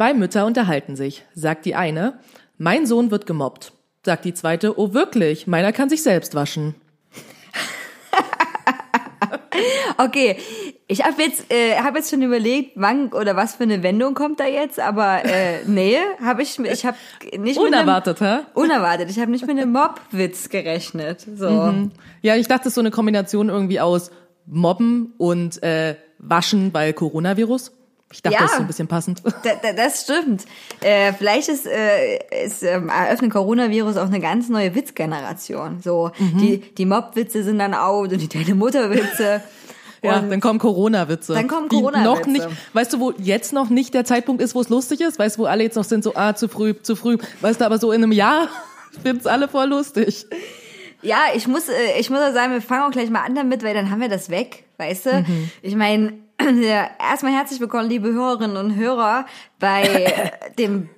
Zwei Mütter unterhalten sich, sagt die eine, mein Sohn wird gemobbt. Sagt die zweite, oh wirklich, meiner kann sich selbst waschen. Okay, ich habe jetzt, äh, hab jetzt schon überlegt, wann oder was für eine Wendung kommt da jetzt, aber äh, nee, habe ich, ich habe nicht Unerwartet, mit hä? unerwartet. Ich habe nicht mit einem Mobwitz gerechnet. So, Ja, ich dachte, es ist so eine Kombination irgendwie aus Mobben und äh, Waschen, weil Coronavirus. Ich dachte, Ja. das ist so ein bisschen passend. da, da, das stimmt. Äh, vielleicht ist, äh, ist ähm, eröffnet Coronavirus auch eine ganz neue Witzgeneration. So, die die Mobwitze sind dann out und die deine Mutterwitze. Ja, Und- dann kommen Corona-Witze. Dann kommen Corona-Witze. Noch nicht, weißt du, wo jetzt noch nicht der Zeitpunkt ist, wo es lustig ist? Weißt du, wo alle jetzt noch sind, so, ah, zu früh, zu früh. Weißt du, aber so in einem Jahr finden's alle voll lustig. Ja, ich muss, äh, ich muss auch sagen, wir fangen auch gleich mal an damit, weil dann haben wir das weg, weißt du? Ich meine, ja, erstmal herzlich willkommen, liebe Hörerinnen und Hörer, bei dem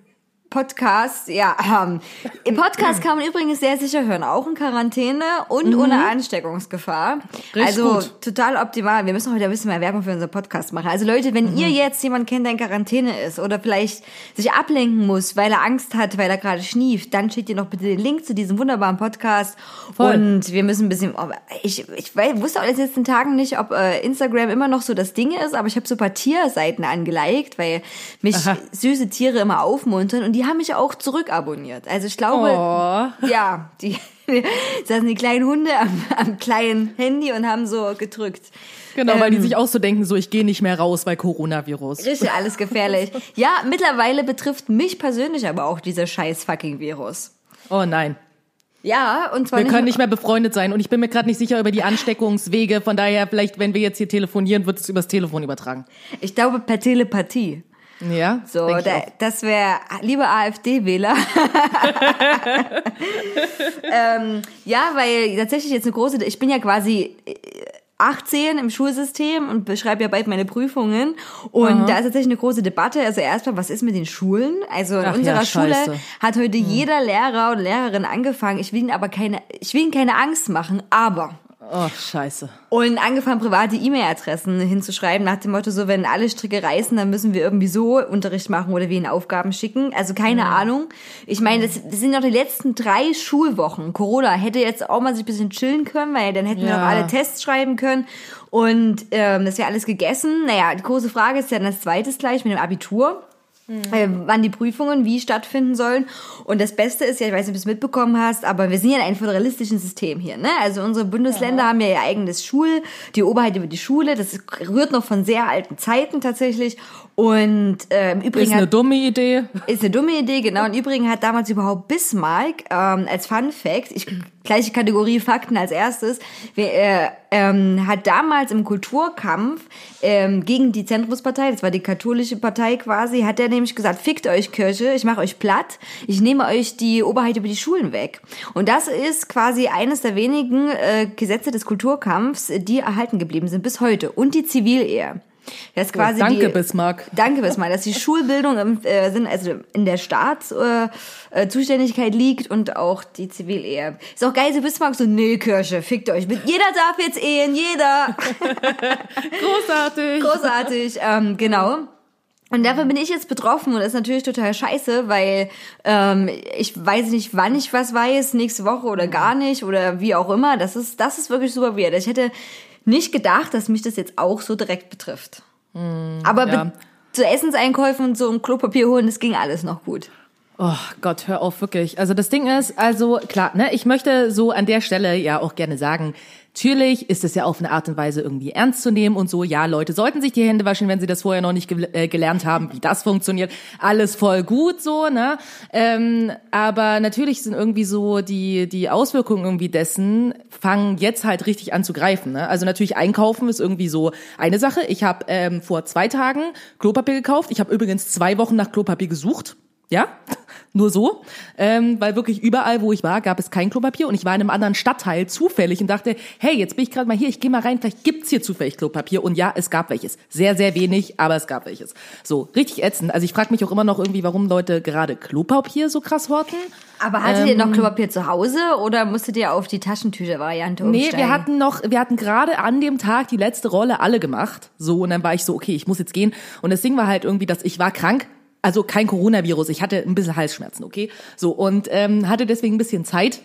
Podcast. Ja, ähm, im Podcast kann man übrigens sehr sicher hören, auch in Quarantäne und ohne Ansteckungsgefahr. Richtig also gut. total optimal. Wir müssen heute ein bisschen mehr Werbung für unseren Podcast machen. Also Leute, wenn ihr jetzt jemanden kennt, der in Quarantäne ist oder vielleicht sich ablenken muss, weil er Angst hat, weil er gerade schnieft, dann schickt ihr noch bitte den Link zu diesem wunderbaren Podcast. Voll. Und wir müssen ein bisschen, oh, ich, ich wusste auch in den letzten Tagen nicht, ob äh, Instagram immer noch so das Ding ist, aber ich habe so ein paar Tierseiten angeliked, weil mich Aha. süße Tiere immer aufmuntern und die haben mich auch zurückabonniert. Also ich glaube, Oh. ja, die saßen die kleinen Hunde am, am kleinen Handy und haben so gedrückt. Genau, weil die Ähm, sich auch so denken, so, ich gehe nicht mehr raus, weil Coronavirus. Richtig, alles gefährlich. Ja, mittlerweile betrifft mich persönlich aber auch dieser scheiß fucking Virus. Oh nein. Ja, und zwar Wir können nicht nicht mehr befreundet sein und ich bin mir gerade nicht sicher über die Ansteckungswege. Von daher, vielleicht, wenn wir jetzt hier telefonieren, wird es übers Telefon übertragen. ich glaube per Telepathie. Ja? So, da, das wäre, liebe AfD-Wähler. ähm, ja, weil tatsächlich jetzt eine große, ich bin ja quasi äh, 18 im Schulsystem und beschreibe ja bald meine Prüfungen. Und da ist tatsächlich eine große Debatte. Also erstmal, was ist mit den Schulen? Also in Ach ja, unserer Schule scheiße. hat heute jeder Lehrer und Lehrerin angefangen. Ich will ihnen aber keine, ich will ihnen keine Angst machen, aber Oh, scheiße. und angefangen, private E-Mail-Adressen hinzuschreiben, nach dem Motto, so, wenn alle Stricke reißen, dann müssen wir irgendwie so Unterricht machen oder wir ihnen Aufgaben schicken. Also keine Ahnung. Ich meine, das, das sind noch die letzten drei Schulwochen. Corona hätte jetzt auch mal sich ein bisschen chillen können, weil dann hätten wir Ja. noch alle Tests schreiben können. Und ähm, das wäre alles gegessen. Naja, die große Frage ist ja dann das zweites gleich mit dem Abitur äh, wann die Prüfungen wie stattfinden sollen. Und das Beste ist ja, ich weiß nicht, ob du es mitbekommen hast, aber wir sind ja in einem föderalistischen System hier. Ne? Also unsere Bundesländer haben ja ihr eigenes Schul, die Oberheit über die Schule. Das rührt noch von sehr alten Zeiten tatsächlich. Und äh, im Übrigen Ist eine hat, dumme Idee. ist eine dumme Idee, genau. Und übrigens hat damals überhaupt Bismarck ähm, als Fun Fact, ich, gleiche Kategorie Fakten als erstes, wer, äh, ähm, hat damals im Kulturkampf ähm, gegen die Zentrumspartei, das war die katholische Partei quasi, hat er nämlich gesagt, fickt euch Kirche, ich mache euch platt, ich nehme euch die Oberheit über die Schulen weg. Und das ist quasi eines der wenigen äh, Gesetze des Kulturkampfs, die erhalten geblieben sind bis heute. Und die Zivilehe. Das ist quasi Danke, die, Bismarck. Danke, Bismarck, dass die Schulbildung im, äh, sind, also in der Staatszuständigkeit äh, Zuständigkeit liegt und auch die Zivilehe. Ist auch geil, so Bismarck so, nee, Kirche, fickt euch. Jeder darf jetzt ehen, jeder. Großartig. Großartig, ähm, genau. Und dafür bin ich jetzt betroffen und das ist natürlich total scheiße, weil ähm, ich weiß nicht, wann ich was weiß, nächste Woche oder gar nicht oder wie auch immer. Das ist, das ist wirklich super weird. Ich hätte nicht gedacht, dass mich das jetzt auch so direkt betrifft. Aber Ja. be zu Essenseinkäufen und so und Klopapier holen, das ging alles noch gut. Oh Gott, hör auf, wirklich. Also das Ding ist, also klar, ne, ich möchte so an der Stelle ja auch gerne sagen, natürlich ist es ja auf eine Art und Weise irgendwie ernst zu nehmen und so. Ja, Leute sollten sich die Hände waschen, wenn sie das vorher noch nicht gel äh, gelernt haben, wie das funktioniert. Alles voll gut so, ne? Ähm, aber natürlich sind irgendwie so die die Auswirkungen irgendwie dessen fangen jetzt halt richtig an zu greifen. Ne? Also natürlich einkaufen ist irgendwie so eine Sache. Ich habe ähm, vor zwei Tagen Klopapier gekauft. Ich habe übrigens zwei Wochen nach Klopapier gesucht. Ja, nur so, ähm, weil wirklich überall, wo ich war, gab es kein Klopapier und ich war in einem anderen Stadtteil zufällig und dachte, hey, jetzt bin ich gerade mal hier, ich gehe mal rein, vielleicht gibt's hier zufällig Klopapier und ja, es gab welches. Sehr, sehr wenig, aber es gab welches. So, richtig ätzend. Also ich frage mich auch immer noch irgendwie, warum Leute gerade Klopapier so krass horten. Aber hattet ihr noch Klopapier zu Hause oder musstet ihr auf die Taschentücher-Variante Nee, umsteigen? wir hatten noch, wir hatten gerade an dem Tag die letzte Rolle alle gemacht. So, und dann war ich so, okay, ich muss jetzt gehen. Und das Ding war halt irgendwie, dass ich war krank. Also kein Coronavirus, ich hatte ein bisschen Halsschmerzen, okay? So, und ähm, hatte deswegen ein bisschen Zeit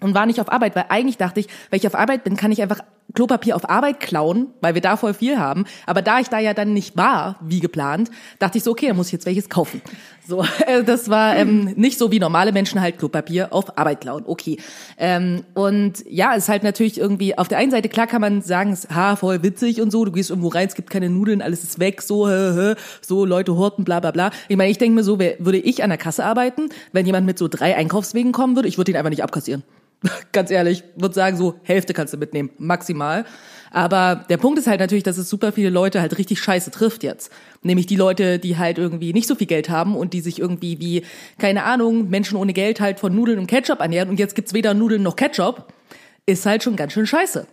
und war nicht auf Arbeit, weil eigentlich dachte ich, wenn ich auf Arbeit bin, kann ich einfach Klopapier auf Arbeit klauen, weil wir da voll viel haben. Aber da ich da ja dann nicht war, wie geplant, dachte ich so, okay, dann muss ich jetzt welches kaufen. So, äh, das war ähm, nicht so wie normale Menschen halt Klopapier auf Arbeit klauen. Okay. Ähm, und ja, es ist halt natürlich irgendwie, auf der einen Seite, klar kann man sagen, es ha, voll witzig und so, du gehst irgendwo rein, es gibt keine Nudeln, alles ist weg, so, hä, hä, so, Leute horten, bla bla bla. Ich meine, ich denke mir so, wer, würde ich an der Kasse arbeiten, wenn jemand mit so drei Einkaufswegen kommen würde, ich würde ihn einfach nicht abkassieren. Ganz ehrlich, würde sagen, so Hälfte kannst du mitnehmen, maximal. Aber der Punkt ist halt natürlich, dass es super viele Leute halt richtig scheiße trifft jetzt. Nämlich die Leute, die halt irgendwie nicht so viel Geld haben und die sich irgendwie wie, keine Ahnung, Menschen ohne Geld halt von Nudeln und Ketchup ernähren und jetzt gibt's weder Nudeln noch Ketchup, ist halt schon ganz schön scheiße.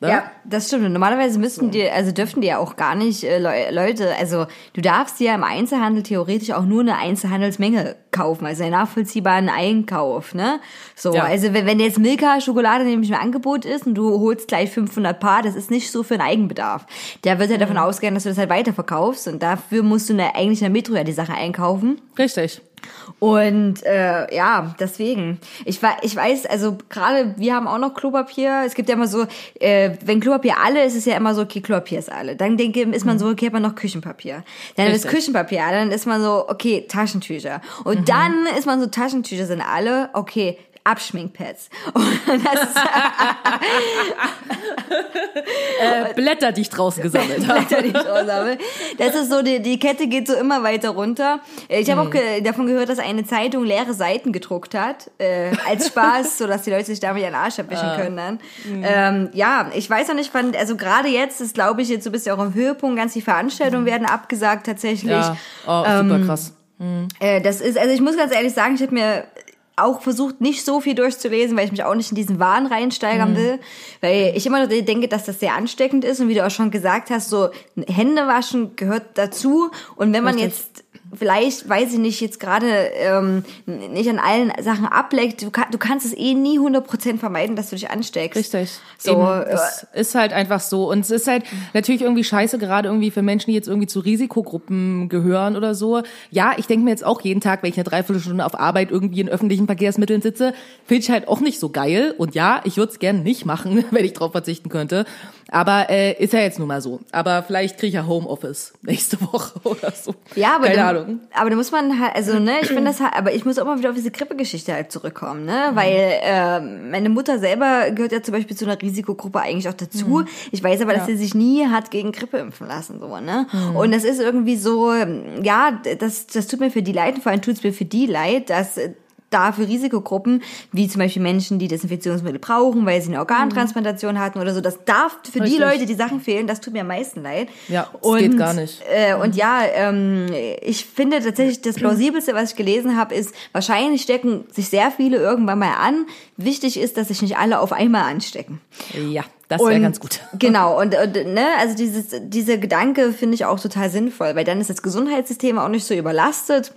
Ne? Ja, das stimmt. Normalerweise müssten die, also dürften die ja auch gar nicht äh, Leu- Leute, also du darfst ja im Einzelhandel theoretisch auch nur eine Einzelhandelsmenge kaufen, also einen nachvollziehbaren Einkauf, ne? So, Ja. also wenn, wenn jetzt Milka Schokolade nämlich im Angebot ist und du holst gleich 500 Paar, das ist nicht so für einen Eigenbedarf. Der wird ja davon Mhm. ausgehen, dass du das halt weiterverkaufst und dafür musst du eine, eigentlich in der Metro ja die Sache einkaufen. Richtig. Und äh, ja, deswegen. Ich, ich weiß, also gerade wir haben auch noch Klopapier. Es gibt ja immer so, äh, wenn Klopapier alle ist, ist ja immer so, okay, Klopapier ist alle. Dann denke, ist man so, okay, hat man noch Küchenpapier. Dann ist Richtig. Küchenpapier, alle, dann ist man so, okay, Taschentücher. Und dann ist man so, Taschentücher sind alle, okay, Abschminkpads. Und das ist Äh, Blätter, die ich draußen gesammelt habe. Blätter, die ich raushabe. Das ist so, die, die Kette geht so immer weiter runter. Ich habe auch ge davon gehört, dass eine Zeitung leere Seiten gedruckt hat, äh, als Spaß, so dass die Leute sich damit ihren Arsch abwischen können dann. Ähm, ja, ich weiß noch nicht, wann, also gerade jetzt ist, glaube ich, jetzt so bist du auch im Höhepunkt, ganz die Veranstaltungen werden abgesagt tatsächlich. Ja, oh, super krass. Äh, das ist, also ich muss ganz ehrlich sagen, ich habe mir auch versucht, nicht so viel durchzulesen, weil ich mich auch nicht in diesen Wahn reinsteigern will. Weil ich immer noch denke, dass das sehr ansteckend ist. Und wie du auch schon gesagt hast, so Hände waschen gehört dazu. Und wenn man Richtig. jetzt vielleicht, weiß ich nicht, jetzt gerade ähm, nicht an allen Sachen ableckt, du, kann, du kannst es eh nie 100% vermeiden, dass du dich ansteckst. Richtig. So, Eben, äh, es ist halt einfach so. Und es ist halt natürlich irgendwie scheiße, gerade irgendwie für Menschen, die jetzt irgendwie zu Risikogruppen gehören oder so. Ja, ich denke mir jetzt auch jeden Tag, wenn ich eine Dreiviertelstunde auf Arbeit irgendwie in öffentlichen Verkehrsmitteln sitze, finde ich halt auch nicht so geil. Und ja, ich würde es gerne nicht machen, wenn ich drauf verzichten könnte. Aber äh, ist ja jetzt nun mal so. Aber vielleicht kriege ich ja Homeoffice nächste Woche oder so. Ja, aber Keine da, Ahnung. aber da muss man halt, also ne, ich finde das halt, aber ich muss auch mal wieder auf diese Grippegeschichte halt zurückkommen, Mhm. ne, weil äh, meine Mutter selber gehört ja zum Beispiel zu einer Risikogruppe eigentlich auch dazu. Mhm. Ich weiß aber, dass sie sich nie hat gegen Grippe impfen lassen, so ne. Mhm. Und das ist irgendwie so, ja, das das tut mir für die leid, und vor allem tut es mir für die leid, dass da für Risikogruppen, wie zum Beispiel Menschen, die Desinfektionsmittel brauchen, weil sie eine Organtransplantation hatten oder so, das darf für die Richtig. Leute, die Sachen fehlen, das tut mir am meisten leid. Ja, das geht gar nicht. Äh, und ja, ähm, ich finde tatsächlich das plausibelste, was ich gelesen habe, ist, wahrscheinlich stecken sich sehr viele irgendwann mal an. Wichtig ist, dass sich nicht alle auf einmal anstecken. Ja, das wäre Und- ganz gut. Genau, und, und ne, also dieses, dieser Gedanke finde ich auch total sinnvoll, weil dann ist das Gesundheitssystem auch nicht so überlastet.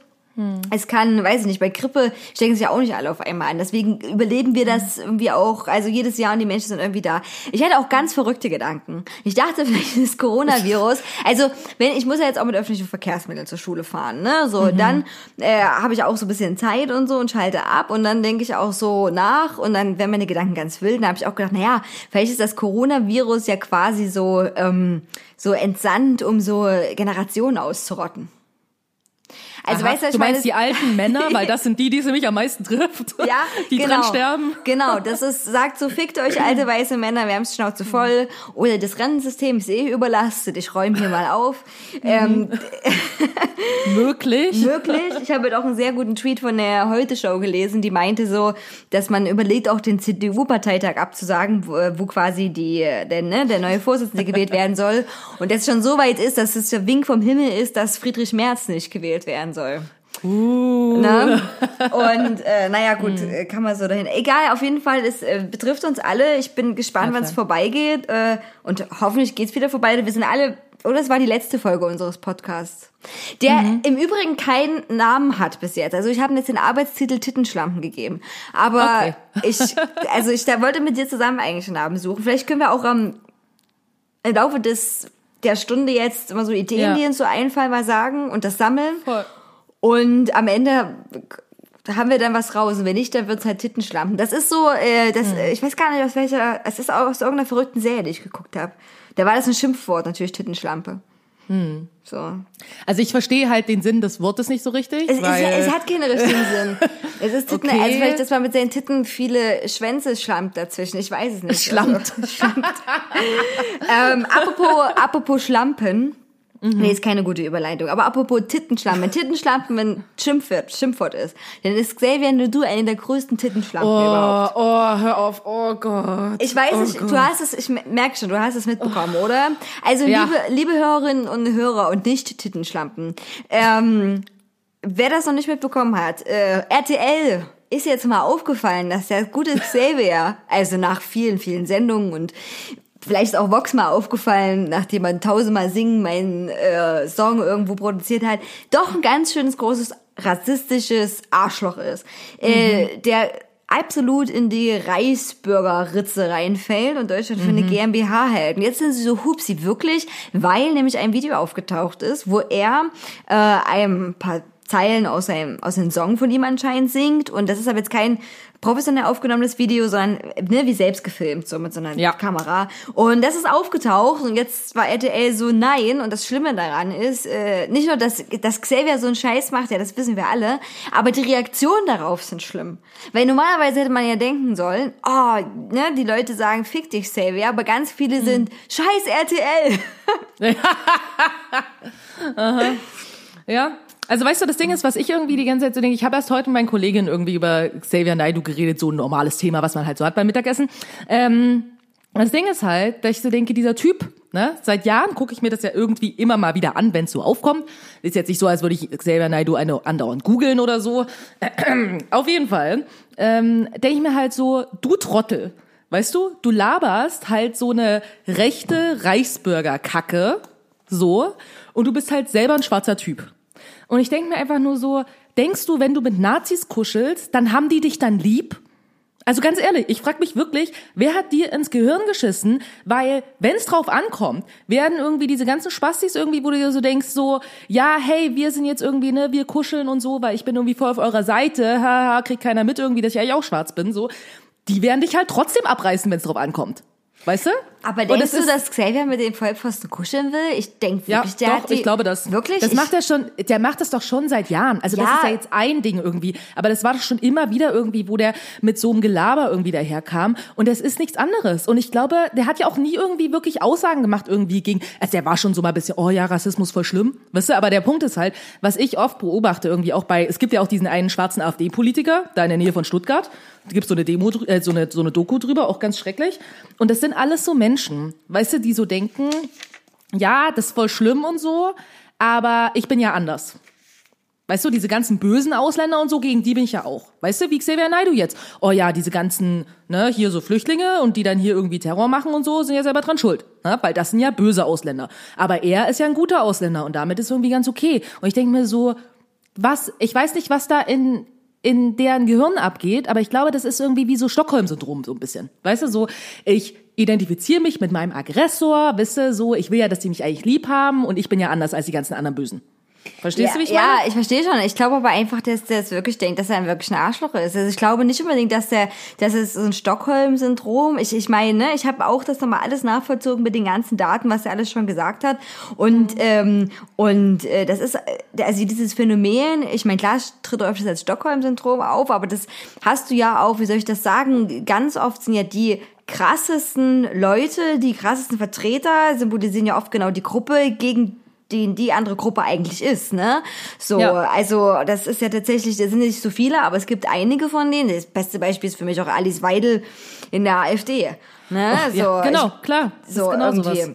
Es kann, weiß ich nicht, bei Grippe stecken sich ja auch nicht alle auf einmal an. Deswegen überleben wir das irgendwie auch, also jedes Jahr und die Menschen sind irgendwie da. Ich hatte auch ganz verrückte Gedanken. Ich dachte, vielleicht ist Coronavirus. Also, wenn, ich muss ja jetzt auch mit öffentlichen Verkehrsmitteln zur Schule fahren, ne? So, dann äh, habe ich auch so ein bisschen Zeit und so und schalte ab und dann denke ich auch so nach und dann werden meine Gedanken ganz wild. Dann habe ich auch gedacht, naja, vielleicht ist das Coronavirus ja quasi so, ähm, so entsandt, um so Generationen auszurotten. Also Aha. weißt du, du ich meine? meinst die alten Männer, weil das sind die, die sie mich am meisten trifft. Ja, die genau. dran sterben. Genau, das ist, sagt so, fickt euch alte weiße Männer, wir haben es Schnauze voll. Oder das Rentensystem ist eh überlastet, ich räume hier mal auf. Ähm, Möglich. Wirklich. Ich habe heute auch einen sehr guten Tweet von der Heute-Show gelesen, die meinte so, dass man überlegt, auch den CDU-Parteitag abzusagen, wo, wo quasi die, der, ne, der neue Vorsitzende gewählt werden soll. Und das schon so weit ist, dass es der Wink vom Himmel ist, dass Friedrich Merz nicht gewählt werden soll. Uh. Ne? Und äh, naja, gut, äh, kann man so dahin. Egal, auf jeden Fall, es äh, betrifft uns alle. Ich bin gespannt, wann es vorbeigeht. Äh, und hoffentlich geht's wieder vorbei. Wir sind alle, oder es war die letzte Folge unseres Podcasts. Der Mhm. im Übrigen keinen Namen hat bis jetzt. Also ich habe jetzt den Arbeitstitel Tittenschlampen gegeben. Aber Okay. ich, also ich da wollte mit dir zusammen eigentlich einen Namen suchen. Vielleicht können wir auch am im Laufe des der Stunde jetzt immer so Ideen, Ja. die uns so einfallen, mal sagen und das sammeln. Voll. Und am Ende haben wir dann was raus. Und wenn nicht, dann wird's halt Tittenschlampen. Das ist so, äh, das, Hm. ich weiß gar nicht, aus welcher, es ist auch aus irgendeiner verrückten Serie, die ich geguckt habe. Da war das ein Schimpfwort, natürlich Tittenschlampe. Hm. So. Also ich verstehe halt den Sinn des Wortes nicht so richtig. Es, weil, es hat keinen richtigen Sinn. Es ist Titten, Okay. also vielleicht, dass man mit seinen Titten viele Schwänze schlammt dazwischen. Ich weiß es nicht. Schlammt. Also, schlammt. ähm, apropos, apropos Schlampen. Mhm. Nee, ist keine gute Überleitung. Aber apropos Tittenschlampen. Tittenschlampen, wenn Schimpfwort, Schimpfwort ist, dann ist Xavier Nudu eine der größten Tittenschlampen Oh, überhaupt. oh, hör auf, oh Gott. Ich weiß oh nicht, du hast es, ich merke schon, du hast es mitbekommen, oder? Also, Ja. liebe, liebe Hörerinnen und Hörer und nicht Tittenschlampen, ähm, wer das noch nicht mitbekommen hat, äh, RTL ist jetzt mal aufgefallen, dass der gute Xavier, also nach vielen, vielen Sendungen und vielleicht ist auch Vox mal aufgefallen, nachdem man tausendmal singen meinen äh, Song irgendwo produziert hat, doch ein ganz schönes großes rassistisches Arschloch ist. Äh, der absolut in die Reichsbürgerritze reinfällt und Deutschland für eine GmbH hält. Und jetzt sind sie so hupsi, wirklich, weil nämlich ein Video aufgetaucht ist, wo er äh, ein paar Zeilen aus, einem, aus einem Song von ihm anscheinend singt. Und das ist aber jetzt kein professionell aufgenommenes Video, sondern ne, wie selbst gefilmt, so mit so einer Ja. Kamera. Und das ist aufgetaucht und jetzt war RTL so nein. Und das Schlimme daran ist, äh, nicht nur, dass, dass Xavier so einen Scheiß macht, ja, das wissen wir alle, aber die Reaktionen darauf sind schlimm. Weil normalerweise hätte man ja denken sollen, oh, ne, die Leute sagen, fick dich, Xavier, aber ganz viele sind, scheiß RTL. Ja. Also weißt du, das Ding ist, was ich irgendwie die ganze Zeit so denke, ich habe erst heute mit meinen Kolleginnen irgendwie über Xavier Naidoo geredet, so ein normales Thema, was man halt so hat beim Mittagessen. Ähm, das Ding ist halt, dass ich so denke, dieser Typ, ne, seit Jahren gucke ich mir das ja irgendwie immer mal wieder an, wenn es so aufkommt. Ist jetzt nicht so, als würde ich Xavier Naidoo eine andauernd googeln oder so. Auf jeden Fall ähm, denke ich mir halt so, du Trottel, weißt du, du laberst halt so eine rechte Reichsbürger-Kacke, so, und du bist halt selber ein schwarzer Typ. Und ich denke mir einfach nur so, denkst du, wenn du mit Nazis kuschelst, dann haben die dich dann lieb? Also ganz ehrlich, ich frage mich wirklich, wer hat dir ins Gehirn geschissen? Weil, wenn es drauf ankommt, werden irgendwie diese ganzen Spastis irgendwie, wo du dir so denkst, so, ja, hey, wir sind jetzt irgendwie, ne, wir kuscheln und so, weil ich bin irgendwie voll auf eurer Seite, haha, kriegt keiner mit irgendwie, dass ich eigentlich auch schwarz bin, so. Die werden dich halt trotzdem abreißen, wenn es drauf ankommt. Weißt du? Aber denkst du, dass Xavier mit dem Vollpfosten kuscheln will? Ich denke Ja, wirklich, der doch, hat die, ich glaube das. Wirklich? Das Ich- macht er schon, der macht das doch schon seit Jahren. Also das Ja. ist ja jetzt ein Ding irgendwie. Aber das war doch schon immer wieder irgendwie, wo der mit so einem Gelaber irgendwie daherkam. Und das ist nichts anderes. Und ich glaube, der hat ja auch nie irgendwie wirklich Aussagen gemacht irgendwie gegen, also der war schon so mal ein bisschen, oh ja, Rassismus voll schlimm. Weißt du, aber der Punkt ist halt, was ich oft beobachte irgendwie auch bei, es gibt ja auch diesen einen schwarzen AfD-Politiker, da in der Nähe von Stuttgart. Da gibt's so eine Demo, äh, so eine, so eine Doku drüber, auch ganz schrecklich. Und das sind alles so Menschen, weißt du, die so denken, ja, das ist voll schlimm und so, aber ich bin ja anders. Weißt du, diese ganzen bösen Ausländer und so, gegen die bin ich ja auch. Weißt du, wie Xavier Naidoo jetzt? Oh ja, diese ganzen, ne, hier so Flüchtlinge und die dann hier irgendwie Terror machen und so, sind ja selber dran schuld. Ne? Weil das sind ja böse Ausländer. Aber er ist ja ein guter Ausländer und damit ist irgendwie ganz okay. Und ich denke mir so, was, ich weiß nicht, was da in, in deren Gehirn abgeht, aber ich glaube, das ist irgendwie wie so Stockholm-Syndrom so ein bisschen. Weißt du, so, ich identifiziere mich mit meinem Aggressor, du, so, ich will ja, dass die mich eigentlich lieb haben und ich bin ja anders als die ganzen anderen Bösen. Verstehst ja, du, wie ich ja, ich verstehe schon. Ich glaube aber einfach, dass der es wirklich denkt, dass er ein wirklich ein Arschloch ist. Also ich glaube nicht unbedingt, dass der, das ist so ein Stockholm-Syndrom. Ich, ich meine, ne, ich habe auch das nochmal alles nachvollzogen mit den ganzen Daten, was er alles schon gesagt hat. Und ähm, und äh, das ist äh, also dieses Phänomen. Ich meine, klar tritt öfters als Stockholm-Syndrom auf, aber das hast du ja auch. Wie soll ich das sagen? Ganz oft sind ja die krassesten Leute, die krassesten Vertreter symbolisieren ja oft genau die Gruppe, gegen die die andere Gruppe eigentlich ist, ne? So, Ja. also das ist ja tatsächlich, das sind nicht so viele, aber es gibt einige von denen. Das beste Beispiel ist für mich auch Alice Weidel in der AfD, ne? so, ja, genau, ich, klar. Das so ist genau irgendwie. sowas.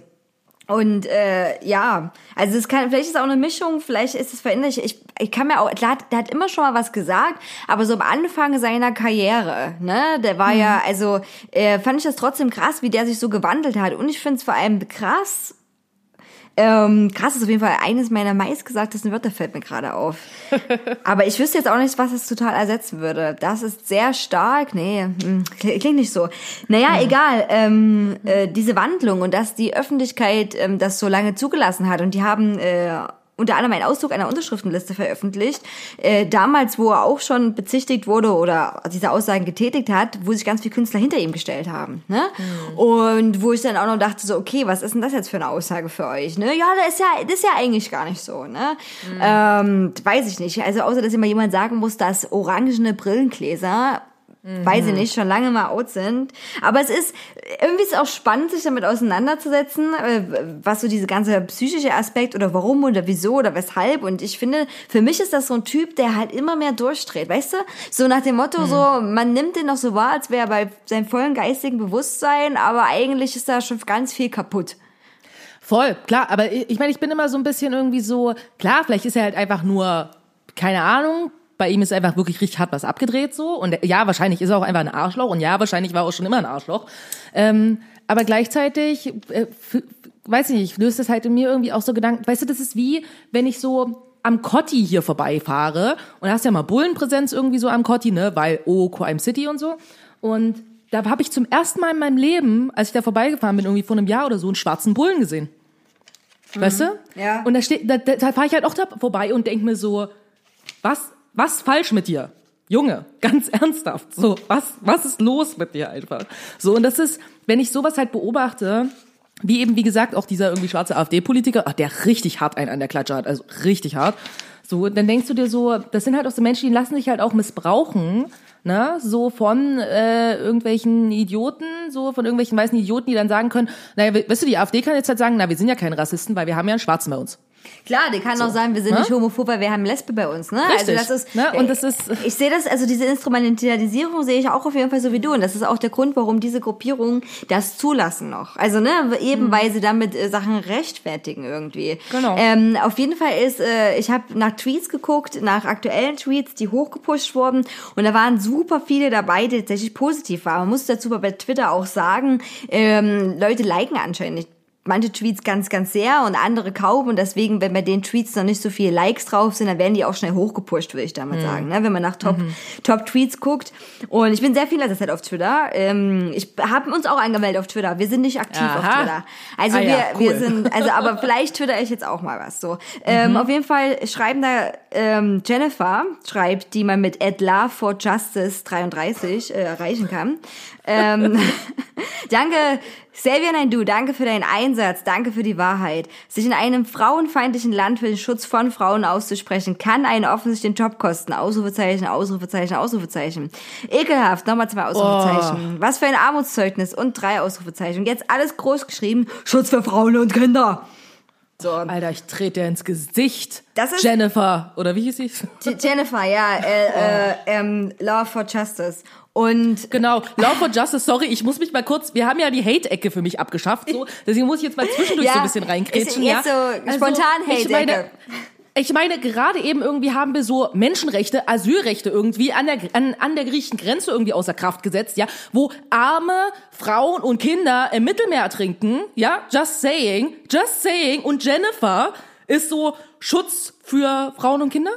Und äh, ja, also es kann, vielleicht ist es auch eine Mischung, vielleicht ist es veränderlich. Ich, ich kann mir auch, klar, der hat immer schon mal was gesagt, aber so am Anfang seiner Karriere, ne, der war Mhm. ja, also äh, fand ich das trotzdem krass, wie der sich so gewandelt hat. Und ich finde es vor allem krass, ähm, krass ist auf jeden Fall eines meiner meistgesagtesten Wörter fällt mir gerade auf. Aber ich wüsste jetzt auch nicht, was es total ersetzen würde. Das ist sehr stark. Nee, hm, klingt nicht so. Naja, egal. Ähm, äh, diese Wandlung und dass die Öffentlichkeit ähm, das so lange zugelassen hat und die haben äh, unter anderem einen Auszug einer Unterschriftenliste veröffentlicht, äh, damals, wo er auch schon bezichtigt wurde oder diese Aussagen getätigt hat, wo sich ganz viele Künstler hinter ihm gestellt haben. Ne? Und wo ich dann auch noch dachte, so, okay, was ist denn das jetzt für eine Aussage für euch? Ne? Ja, das ist ja, das ist ja eigentlich gar nicht so. Ne? Ähm, weiß ich nicht. Also außer, dass immer jemand sagen muss, dass orangene Brillengläser weiß ich nicht, schon lange mal out sind. Aber es ist, irgendwie ist es auch spannend, sich damit auseinanderzusetzen, äh, was so diese ganze psychische Aspekt oder warum oder wieso oder weshalb. Und ich finde, für mich ist das so ein Typ, der halt immer mehr durchdreht, weißt du? So nach dem Motto, so, man nimmt den noch so wahr, als wäre er bei seinem vollen geistigen Bewusstsein, aber eigentlich ist da schon ganz viel kaputt. Voll, klar, aber ich ich meine, ich bin immer so ein bisschen irgendwie so, klar, vielleicht ist er halt einfach nur, keine Ahnung, bei ihm ist einfach wirklich richtig hart was abgedreht so und ja, wahrscheinlich ist er auch einfach ein Arschloch und ja, wahrscheinlich war er auch schon immer ein Arschloch. Ähm, aber gleichzeitig, äh, weiß ich nicht, löst das halt in mir irgendwie auch so Gedanken, weißt du, das ist wie, wenn ich so am Cotti hier vorbeifahre und da hast ja mal Bullenpräsenz irgendwie so am Cotti, ne, weil, oh, Crime City und so und da habe ich zum ersten Mal in meinem Leben, als ich da vorbeigefahren bin, irgendwie vor einem Jahr oder so, einen schwarzen Bullen gesehen. Weißt du? Mhm. Ja. Und da steht, da, da, da fahre ich halt auch da vorbei und denk mir so, was, was falsch mit dir? Junge, ganz ernsthaft. So, was, was ist los mit dir einfach? So, und das ist, wenn ich sowas halt beobachte, wie eben, wie gesagt, auch dieser irgendwie schwarze AfD-Politiker, der richtig hart einen an der Klatsche hat, also richtig hart. So, dann denkst du dir so, das sind halt auch so Menschen, die lassen sich halt auch missbrauchen, ne, so von äh, irgendwelchen Idioten, so von irgendwelchen weißen Idioten, die dann sagen können, naja, we- weißt du, die AfD kann jetzt halt sagen, na, wir sind ja keine Rassisten, weil wir haben ja einen Schwarzen bei uns. Klar, die kann auch sagen, wir sind Ne? nicht homophob, weil wir haben Lesbe bei uns, ne? Richtig, Also das ist, ne? Und das ist- ich sehe das, also diese Instrumentalisierung sehe ich auch auf jeden Fall so wie du und das ist auch der Grund, warum diese Gruppierungen das zulassen noch. Also ne, eben weil sie damit äh, Sachen rechtfertigen irgendwie. Mhm. Genau. Ähm, auf jeden Fall ist, äh, ich habe nach Tweets geguckt, nach aktuellen Tweets, die hochgepusht wurden und da waren super viele dabei, die tatsächlich positiv waren. Man muss dazu bei Twitter auch sagen, ähm, Leute liken anscheinend nicht manche Tweets ganz, ganz sehr und andere kaum. Und deswegen, wenn bei den Tweets noch nicht so viele Likes drauf sind, dann werden die auch schnell hochgepusht, würde ich damit sagen. Ne? Wenn man nach Top, Top Tweets guckt. Und ich bin sehr viel in letzter Zeit auf Twitter. Ähm, ich habe uns auch angemeldet auf Twitter. Wir sind nicht aktiv auf Aha. Twitter. Also Ah wir, ja, cool. wir sind, also aber vielleicht twitter ich jetzt auch mal was so. Ähm, Auf jeden Fall schreiben da ähm, Jennifer, schreibt, die man mit at love for justice 33 äh, erreichen kann. Ähm, danke, Xavier Naidoo, danke für deinen Einsatz, danke für die Wahrheit. Sich in einem frauenfeindlichen Land für den Schutz von Frauen auszusprechen, kann einen offensichtlich den Job kosten. Ausrufezeichen, Ausrufezeichen, Ausrufezeichen. Ekelhaft, nochmal zwei Ausrufezeichen. Was für ein Armutszeugnis und drei Ausrufezeichen. Jetzt alles groß geschrieben, Schutz für Frauen und Kinder. So. Alter, ich trete dir ins Gesicht. Das ist- Jennifer, oder wie hieß sie? Je- Jennifer, ja, äh, äh, ähm, Law for Justice. Und Genau, Law for Justice, sorry, ich muss mich mal kurz, wir haben ja die Hate-Ecke für mich abgeschafft, so, deswegen muss ich jetzt mal zwischendurch Ja, so ein bisschen reinkrätschen. ist jetzt ja. so spontan ich meine, Hate-Ecke. Ich meine, gerade eben irgendwie haben wir so Menschenrechte, Asylrechte irgendwie an der, an, an der griechischen Grenze irgendwie außer Kraft gesetzt, ja, wo arme Frauen und Kinder im Mittelmeer ertrinken, ja, just saying, just saying, und Jennifer ist so Schutz für Frauen und Kinder?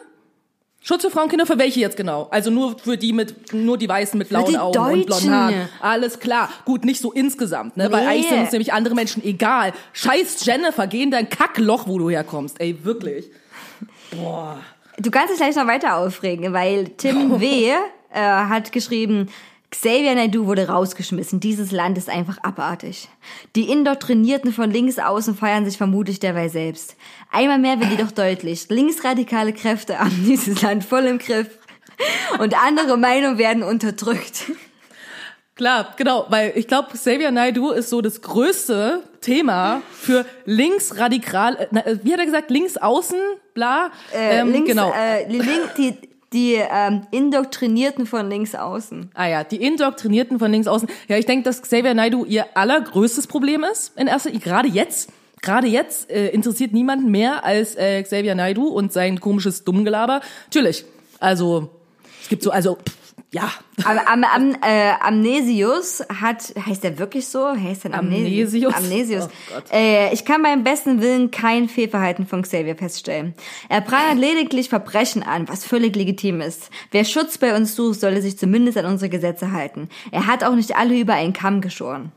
Schutz für Frauenkinder, für welche jetzt genau? Also nur für die mit, nur die Weißen mit blauen Augen und blonden Deutschen. Haaren. Alles klar. Gut, nicht so insgesamt, ne? Weil Nee. eigentlich sind uns nämlich andere Menschen egal. Scheiß Jennifer, geh in dein Kackloch, wo du herkommst. Ey, wirklich. Boah. Du kannst dich gleich noch weiter aufregen, weil Tim W. äh, hat geschrieben, Xavier Naidoo wurde rausgeschmissen. Dieses Land ist einfach abartig. Die Indoktrinierten von links außen feiern sich vermutlich derweil selbst. Einmal mehr wird jedoch deutlich, linksradikale Kräfte haben dieses Land voll im Griff und andere Meinungen werden unterdrückt. Klar, genau, weil ich glaube, Xavier Naidoo ist so das größte Thema für linksradikal, äh, äh, wie hat er gesagt, links außen, bla. Äh, ähm, links, genau. äh, link, die die ähm, Indoktrinierten von links außen. Ah ja, die Indoktrinierten von links außen. Ja, ich denke, dass Xavier Naidoo ihr allergrößtes Problem ist. In erster gerade jetzt. Gerade jetzt äh, interessiert niemanden mehr als äh, Xavier Naidoo und sein komisches Dummgelaber. Natürlich. Also, es gibt so, also, pff, ja. Aber am, am, äh, Amnesius hat, heißt der wirklich so? Heißt der Amnesius? Amnesius. Oh Gott. äh, ich kann beim besten Willen kein Fehlverhalten von Xavier feststellen. Er prangert lediglich Verbrechen an, was völlig legitim ist. Wer Schutz bei uns sucht, sollte sich zumindest an unsere Gesetze halten. Er hat auch nicht alle über einen Kamm geschoren.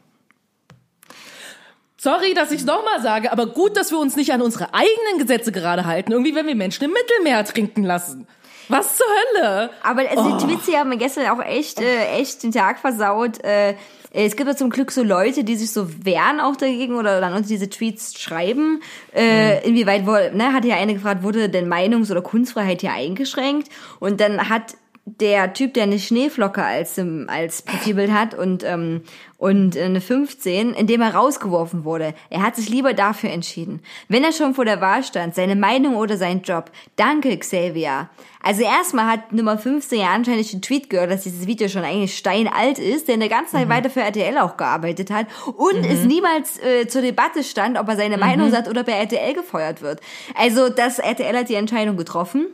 Sorry, dass ich es nochmal sage, aber gut, dass wir uns nicht an unsere eigenen Gesetze gerade halten. Irgendwie, wenn wir Menschen im Mittelmeer trinken lassen. Was zur Hölle? Aber also Oh. die Tweets hier haben mir gestern auch echt, äh, echt den Tag versaut. Äh, es gibt ja zum Glück so Leute, die sich so wehren auch dagegen oder dann uns diese Tweets schreiben. Äh, Mhm. Inwieweit, ne, hat ja eine gefragt, wurde denn Meinungs- oder Kunstfreiheit hier eingeschränkt? Und dann hat der Typ, der eine Schneeflocke als, ähm, als Profilbild hat und, ähm, und eine 15, in dem er rausgeworfen wurde. Er hat sich lieber dafür entschieden. Wenn er schon vor der Wahl stand, seine Meinung oder sein Job. Danke, Xavier. Also erstmal hat Nummer 15 ja anscheinend den Tweet gehört, dass dieses Video schon eigentlich steinalt ist, der in der ganzen Zeit weiter für RTL auch gearbeitet hat und es niemals äh, zur Debatte stand, ob er seine Meinung sagt oder bei RTL gefeuert wird. Also das RTL hat die Entscheidung getroffen.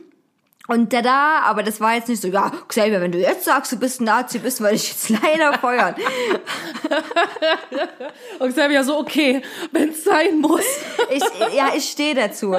Und da da, aber das war jetzt nicht so, ja, Xavier, wenn du jetzt sagst, du bist ein Nazi, bist wir dich jetzt leider feuern. Und Xavier so, okay, wenn's sein muss. Ich, ja, ich stehe dazu.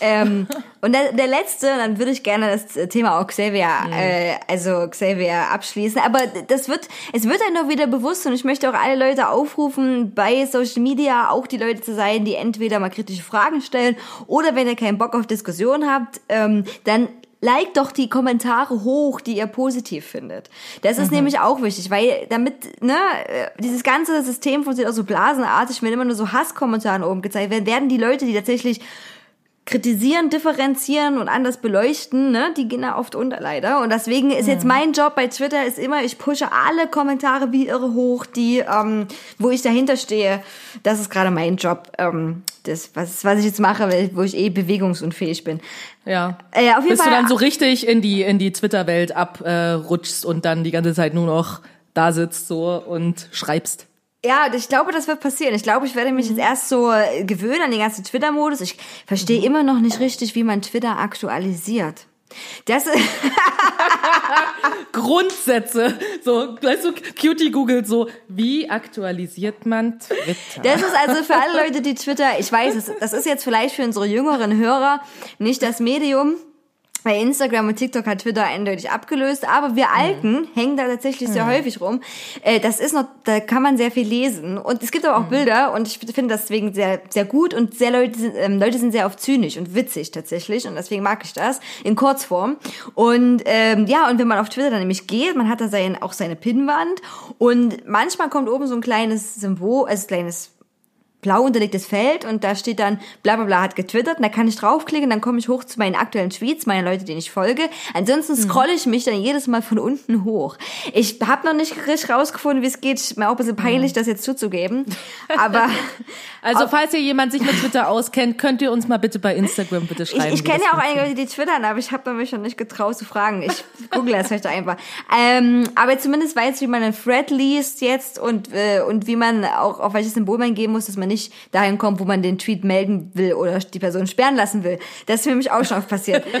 Ähm, und der, der letzte, dann würde ich gerne das Thema auch Xavier, äh, also Xavier abschließen. Aber das wird, es wird einem noch wieder bewusst und ich möchte auch alle Leute aufrufen, bei Social Media auch die Leute zu sein, die entweder mal kritische Fragen stellen oder wenn ihr keinen Bock auf Diskussion habt, ähm, dann Like doch die Kommentare hoch, die ihr positiv findet. Das ist nämlich auch wichtig, weil damit, ne, äh, dieses ganze System funktioniert auch so blasenartig, wenn immer nur so Hasskommentare oben gezeigt werden, werden die Leute, die tatsächlich kritisieren, differenzieren und anders beleuchten, ne, die gehen da oft unter leider. Und deswegen ist jetzt mein Job bei Twitter ist immer, ich pushe alle Kommentare wie irre hoch, die, ähm, wo ich dahinter stehe. Das ist gerade mein Job, ähm, das, was, was ich jetzt mache, wo ich eh bewegungsunfähig bin. Ja. Äh, auf jeden Bis Fall, du dann so richtig in die, in die Twitter-Welt abrutschst und dann die ganze Zeit nur noch da sitzt so und schreibst. Ja, ich glaube, das wird passieren. Ich glaube, ich werde mich jetzt erst so äh, gewöhnen an den ganzen Twitter-Modus. Ich verstehe immer noch nicht richtig, wie man Twitter aktualisiert. Das ist, Grundsätze. So, weißt du, Cutie googelt so, wie aktualisiert man Twitter? das ist also für alle Leute, die Twitter, ich weiß, das, das ist jetzt vielleicht für unsere jüngeren Hörer nicht das Medium. Bei Instagram und TikTok hat Twitter eindeutig abgelöst, aber wir Alten hängen da tatsächlich sehr häufig rum. Äh, Das ist noch, da kann man sehr viel lesen und es gibt aber auch Bilder und ich finde das deswegen sehr, sehr gut und sehr Leute sind, ähm, Leute sind sehr oft zynisch und witzig tatsächlich und deswegen mag ich das in Kurzform. Und ähm, ja, und wenn man auf Twitter dann nämlich geht, man hat da sein, auch seine Pinnwand und manchmal kommt oben so ein kleines Symbol, also ein kleines blau unterlegtes Feld und da steht dann bla bla bla hat getwittert und da kann ich draufklicken, dann komme ich hoch zu meinen aktuellen Tweets, meine Leute, denen ich folge. Ansonsten scrolle ich mich dann jedes Mal von unten hoch. Ich habe noch nicht richtig rausgefunden, wie es geht. Ist mir auch ein bisschen peinlich, das jetzt zuzugeben. Aber Also, falls ihr jemand sich mit Twitter auskennt, könnt ihr uns mal bitte bei Instagram bitte ich, schreiben. ich wie kenne ja auch einige Leute, die twittern, aber ich habe mich noch nicht getraut zu fragen. Ich google das vielleicht einfach. Ähm, aber zumindest weiß, wie man einen Thread liest jetzt und, äh, und wie man auch, auf welches Symbol man gehen muss, dass man nicht nicht dahin kommt, wo man den Tweet melden will oder die Person sperren lassen will. Das ist für mich auch schon oft passiert.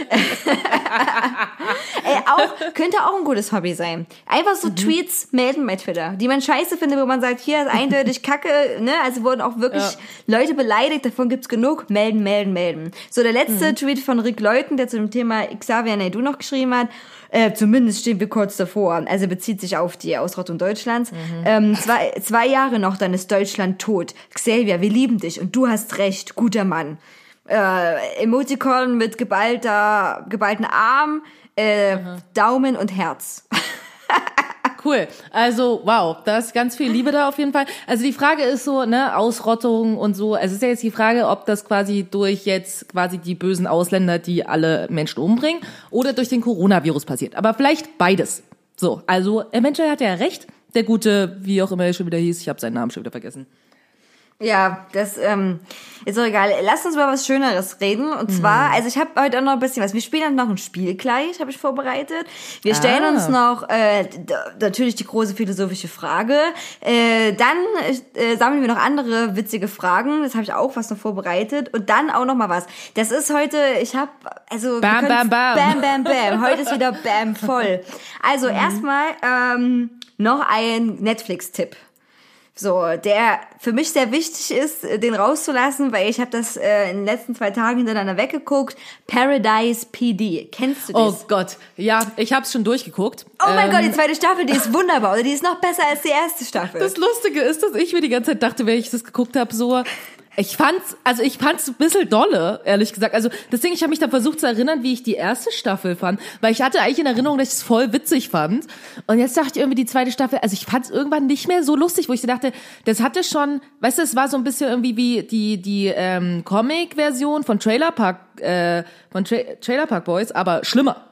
Ey, auch, könnte auch ein gutes Hobby sein. Einfach so Tweets melden bei Twitter, die man scheiße findet, wo man sagt, hier ist eindeutig Kacke, ne? Also wurden auch wirklich Leute beleidigt, davon gibt's genug. Melden, melden, melden. So, der letzte Tweet von Rick Leuten, der zu dem Thema Xavier Naidoo noch geschrieben hat, äh, zumindest stehen wir kurz davor. Also bezieht sich auf die Ausrottung Deutschlands. Ähm, zwei, zwei Jahre noch, dann ist Deutschland tot. Xavier, wir lieben dich und du hast recht, guter Mann. Äh, Emoticon mit geballter, geballten Arm, äh, Daumen und Herz. Cool. Also, wow, da ist ganz viel Liebe da auf jeden Fall. Also die Frage ist so, ne, Ausrottung und so. Also es ist ja jetzt die Frage, ob das quasi durch jetzt quasi die bösen Ausländer, die alle Menschen umbringen, oder durch den Coronavirus passiert. Aber vielleicht beides. So, also eventuell hat er ja recht. Der gute, wie auch immer er schon wieder hieß, ich habe seinen Namen schon wieder vergessen. Ja, das ähm, ist doch egal. Lass uns über was Schöneres reden. Und zwar, also ich habe heute auch noch ein bisschen was. Wir spielen dann noch ein Spiel gleich, habe ich vorbereitet. Wir stellen Ah. uns noch äh, natürlich die große philosophische Frage. Äh, dann äh, sammeln wir noch andere witzige Fragen. Das habe ich auch was noch vorbereitet. Und dann auch noch mal was. Das ist heute, ich habe, also Bam, bam, bam. bam, bam, bam. Heute ist wieder bam voll. Also erstmal ähm, noch ein Netflix-Tipp. So, der für mich sehr wichtig ist, äh, den rauszulassen, weil ich habe das äh, in den letzten zwei Tagen hintereinander weggeguckt. Paradise PD. Kennst du Oh das? Gott, ja, ich habe es schon durchgeguckt. Oh mein Ähm, Gott, die zweite Staffel, die ist wunderbar. Oder die ist noch besser als die erste Staffel. Das Lustige ist, dass ich mir die ganze Zeit dachte, wenn ich das geguckt habe, so, ich fand's, also ich fand's ein bisschen dolle, ehrlich gesagt. Also deswegen, ich habe mich da versucht zu erinnern, wie ich die erste Staffel fand, weil ich hatte eigentlich in Erinnerung, dass ich es voll witzig fand. Und jetzt dachte ich irgendwie die zweite Staffel, also ich fand's irgendwann nicht mehr so lustig, wo ich dachte, das hatte schon, weißt du, es war so ein bisschen irgendwie wie die die ähm, Comic-Version von Trailer Park, äh, von Tra Trailer Park Boys, aber schlimmer.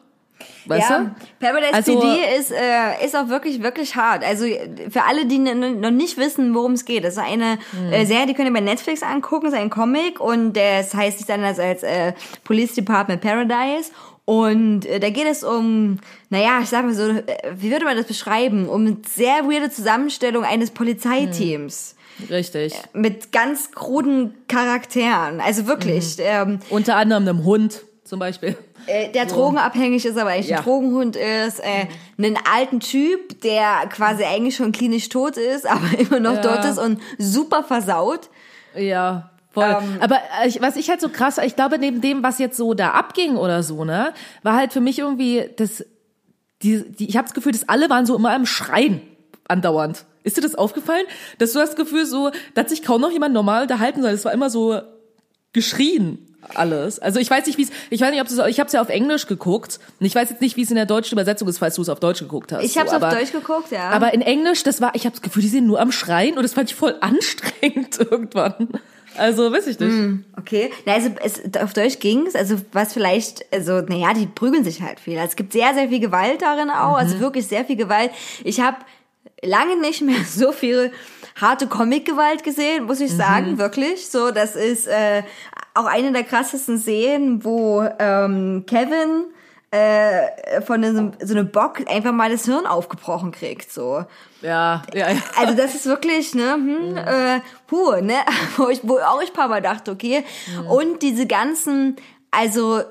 Weißt ja, du? Paradise Also- PD ist, äh, ist auch wirklich, wirklich hart. Also für alle, die noch nicht wissen, worum es geht. Das ist eine Hm. äh, Serie, die könnt ihr bei Netflix angucken. Ist ein Comic und das heißt nicht anders als äh, Police Department Paradise. Und äh, da geht es um, naja, ich sag mal so, äh, wie würde man das beschreiben? Um eine sehr weirde Zusammenstellung eines Polizeiteams. Richtig. Mit ganz kruden Charakteren. Also wirklich. Mhm. Ähm, Unter anderem einem Hund zum Beispiel. Äh, der drogenabhängig ist, aber eigentlich Ja. ein Drogenhund ist, äh, einen alten Typ, der quasi eigentlich schon klinisch tot ist, aber immer noch Ja. dort ist und super versaut. Ja, voll. Ähm, Aber äh, ich, was ich halt so krass, ich glaube, neben dem, was jetzt so da abging oder so, ne, war halt für mich irgendwie das, die, die, ich habe das Gefühl, dass alle waren so immer am Schreien andauernd. Ist dir das aufgefallen? Dass du das Gefühl so, da hat sich kaum noch jemand normal unterhalten, sondern es war immer so geschrien alles. Also ich weiß nicht, wie es, ich weiß nicht, ob du ich habe es ja auf Englisch geguckt und ich weiß jetzt nicht, wie es in der deutschen Übersetzung ist, falls du es auf Deutsch geguckt hast. Ich habe es so, auf aber- Deutsch geguckt, ja. aber in Englisch, das war, ich habe das Gefühl, die sind nur am Schreien und das fand ich voll anstrengend irgendwann. Also, weiß ich nicht. Okay, na, also es, auf Deutsch ging's. Also was vielleicht, also naja, die prügeln sich halt viel. Also, es gibt sehr, sehr viel Gewalt darin auch, also wirklich sehr viel Gewalt. Ich habe lange nicht mehr so viel harte Comic-Gewalt gesehen, muss ich sagen, wirklich. So, das ist äh, auch eine der krassesten Szenen, wo ähm, Kevin äh, von einem, so einem Bock einfach mal das Hirn aufgebrochen kriegt, so. Ja, ja, ja. Also das ist wirklich, ne, hm, äh, puh, ne, wo ich, wo auch ich ein paar Mal dachte, okay. Und diese ganzen, also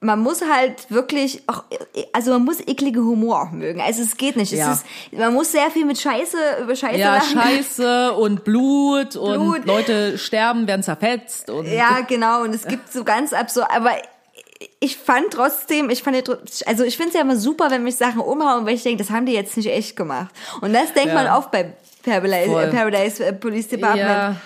man muss halt wirklich auch, also man muss eklige Humor auch mögen. Also es geht nicht. Ja. Es ist, man muss sehr viel mit Scheiße über Scheiße Ja, lachen. Scheiße und Blut und Blut. Leute sterben, werden zerfetzt und Ja, genau. Und es gibt so ganz absurd, aber ich fand trotzdem, ich fand, ja also ich finde es ja immer super, wenn mich Sachen umhauen, weil ich denke, das haben die jetzt nicht echt gemacht. Und das denkt Ja. man oft bei Paradise, äh, Paradise äh, Police Department. ja,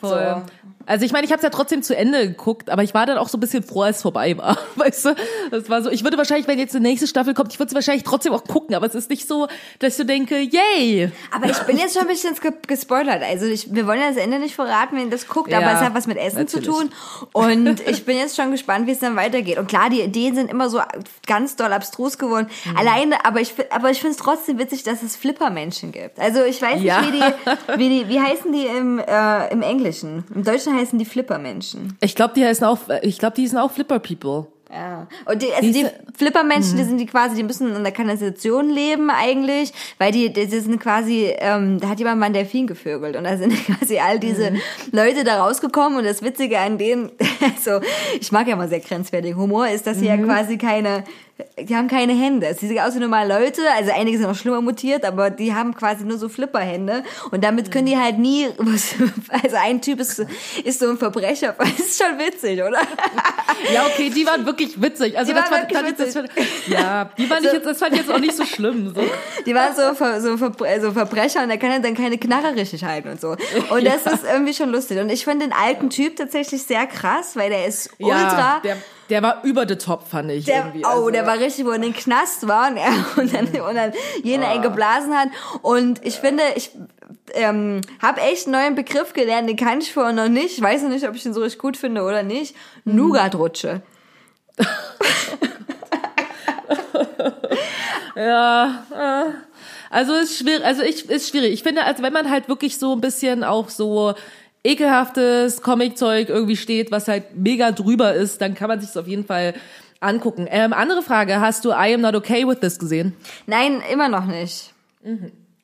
voll. Also ich meine, ich habe es ja trotzdem zu Ende geguckt, aber ich war dann auch so ein bisschen froh, als es vorbei war. Weißt du? Das war so, ich würde wahrscheinlich, wenn jetzt die nächste Staffel kommt, ich würde es wahrscheinlich trotzdem auch gucken, aber es ist nicht so, dass ich so denke, yay! Aber ich bin jetzt schon ein bisschen ge gespoilert. Also ich, wir wollen ja das Ende nicht verraten, wenn ihr das guckt, aber Ja, es hat was mit Essen zu natürlich. tun. Und ich bin jetzt schon gespannt, wie es dann weitergeht. Und klar, die Ideen sind immer so ganz doll abstrus geworden. Mhm. Alleine, aber ich, aber ich finde es trotzdem witzig, dass es Flippermenschen gibt. Also ich weiß nicht, Ja. wie die, wie die, wie heißen die im, äh, im Englischen? Im Deutschen heißen die Flippermenschen. Ich glaube, die heißen auch, ich glaube, die sind auch Flipper People. Ja. Und die, also die Flippermenschen, die sind die quasi, die müssen in der Kanalisation leben eigentlich, weil die, die sind quasi, ähm, da hat jemand mal einen Delfin gevögelt und da sind quasi all diese Leute da rausgekommen und das Witzige an denen, also ich mag ja mal sehr grenzwertigen Humor, ist, dass sie ja quasi keine, die haben keine Hände. Sie sehen aus wie normale Leute, also einige sind noch schlimmer mutiert, aber die haben quasi nur so Flipperhände und damit können die halt nie, also ein Typ ist, ist so ein Verbrecher, das ist schon witzig, oder? Ja, okay, die waren wirklich witzig. Also Die das waren fand, fand wirklich ich, das, fand- ja, die waren ich jetzt, das fand ich jetzt auch nicht so schlimm. So. Die waren so, Ver, so, Ver, so Verbrecher und er kann dann keine Knarre richtig halten und so. Und das ist irgendwie schon lustig. Und ich finde den alten Typ tatsächlich sehr krass, weil der ist ultra. Ja, der, der war über the top, fand ich der, irgendwie. oh, also. der war richtig, wo er in den Knast war und, er, und dann, und dann jene Ah. geblasen hat. Und ich finde, ich ähm, habe echt einen neuen Begriff gelernt, den kann ich vorher noch nicht. Ich weiß noch nicht, ob ich den so richtig gut finde oder nicht. Mhm. Nougat-Rutsche. Ja, äh, also ist schwierig, also ich ist schwierig. Ich finde, also wenn man halt wirklich so ein bisschen auch so ekelhaftes Comiczeug irgendwie steht, was halt mega drüber ist, dann kann man sich auf jeden Fall angucken. Ähm, andere Frage, hast du I am not okay with this gesehen? Nein, immer noch nicht.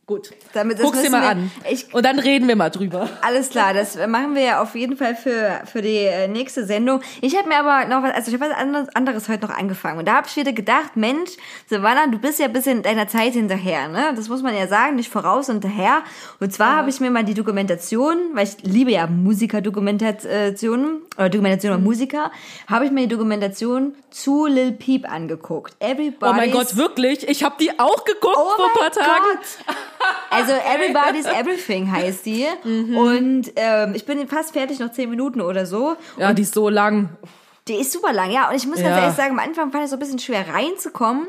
Gut. Damit- dir müssen mal wir- an. ich- Und dann reden wir mal drüber. Alles klar, das machen wir ja auf jeden Fall für, für die äh, nächste Sendung. Ich habe mir aber noch was, also ich habe was anderes, anderes heute noch angefangen. Und da habe ich wieder gedacht, Mensch, Savannah, du bist ja ein bisschen deiner Zeit hinterher, ne? Das muss man ja sagen, nicht voraus und hinterher. Und zwar habe ich mir mal die Dokumentation, weil ich liebe ja Musikerdokumentationen, oder Dokumentation über Musiker, habe ich mir die Dokumentation zu Lil Peep angeguckt. Everybody's Oh mein Gott, wirklich? Ich habe die auch geguckt Oh vor ein paar mein Tagen. Also Everybody's Everything heißt die. Mhm. Und ähm, ich bin fast fertig, noch zehn Minuten oder so. Ja, die ist so lang. Die ist super lang, ja. Und ich muss ganz Ja. Mhm. ehrlich sagen, am Anfang fand ich so ein bisschen schwer reinzukommen.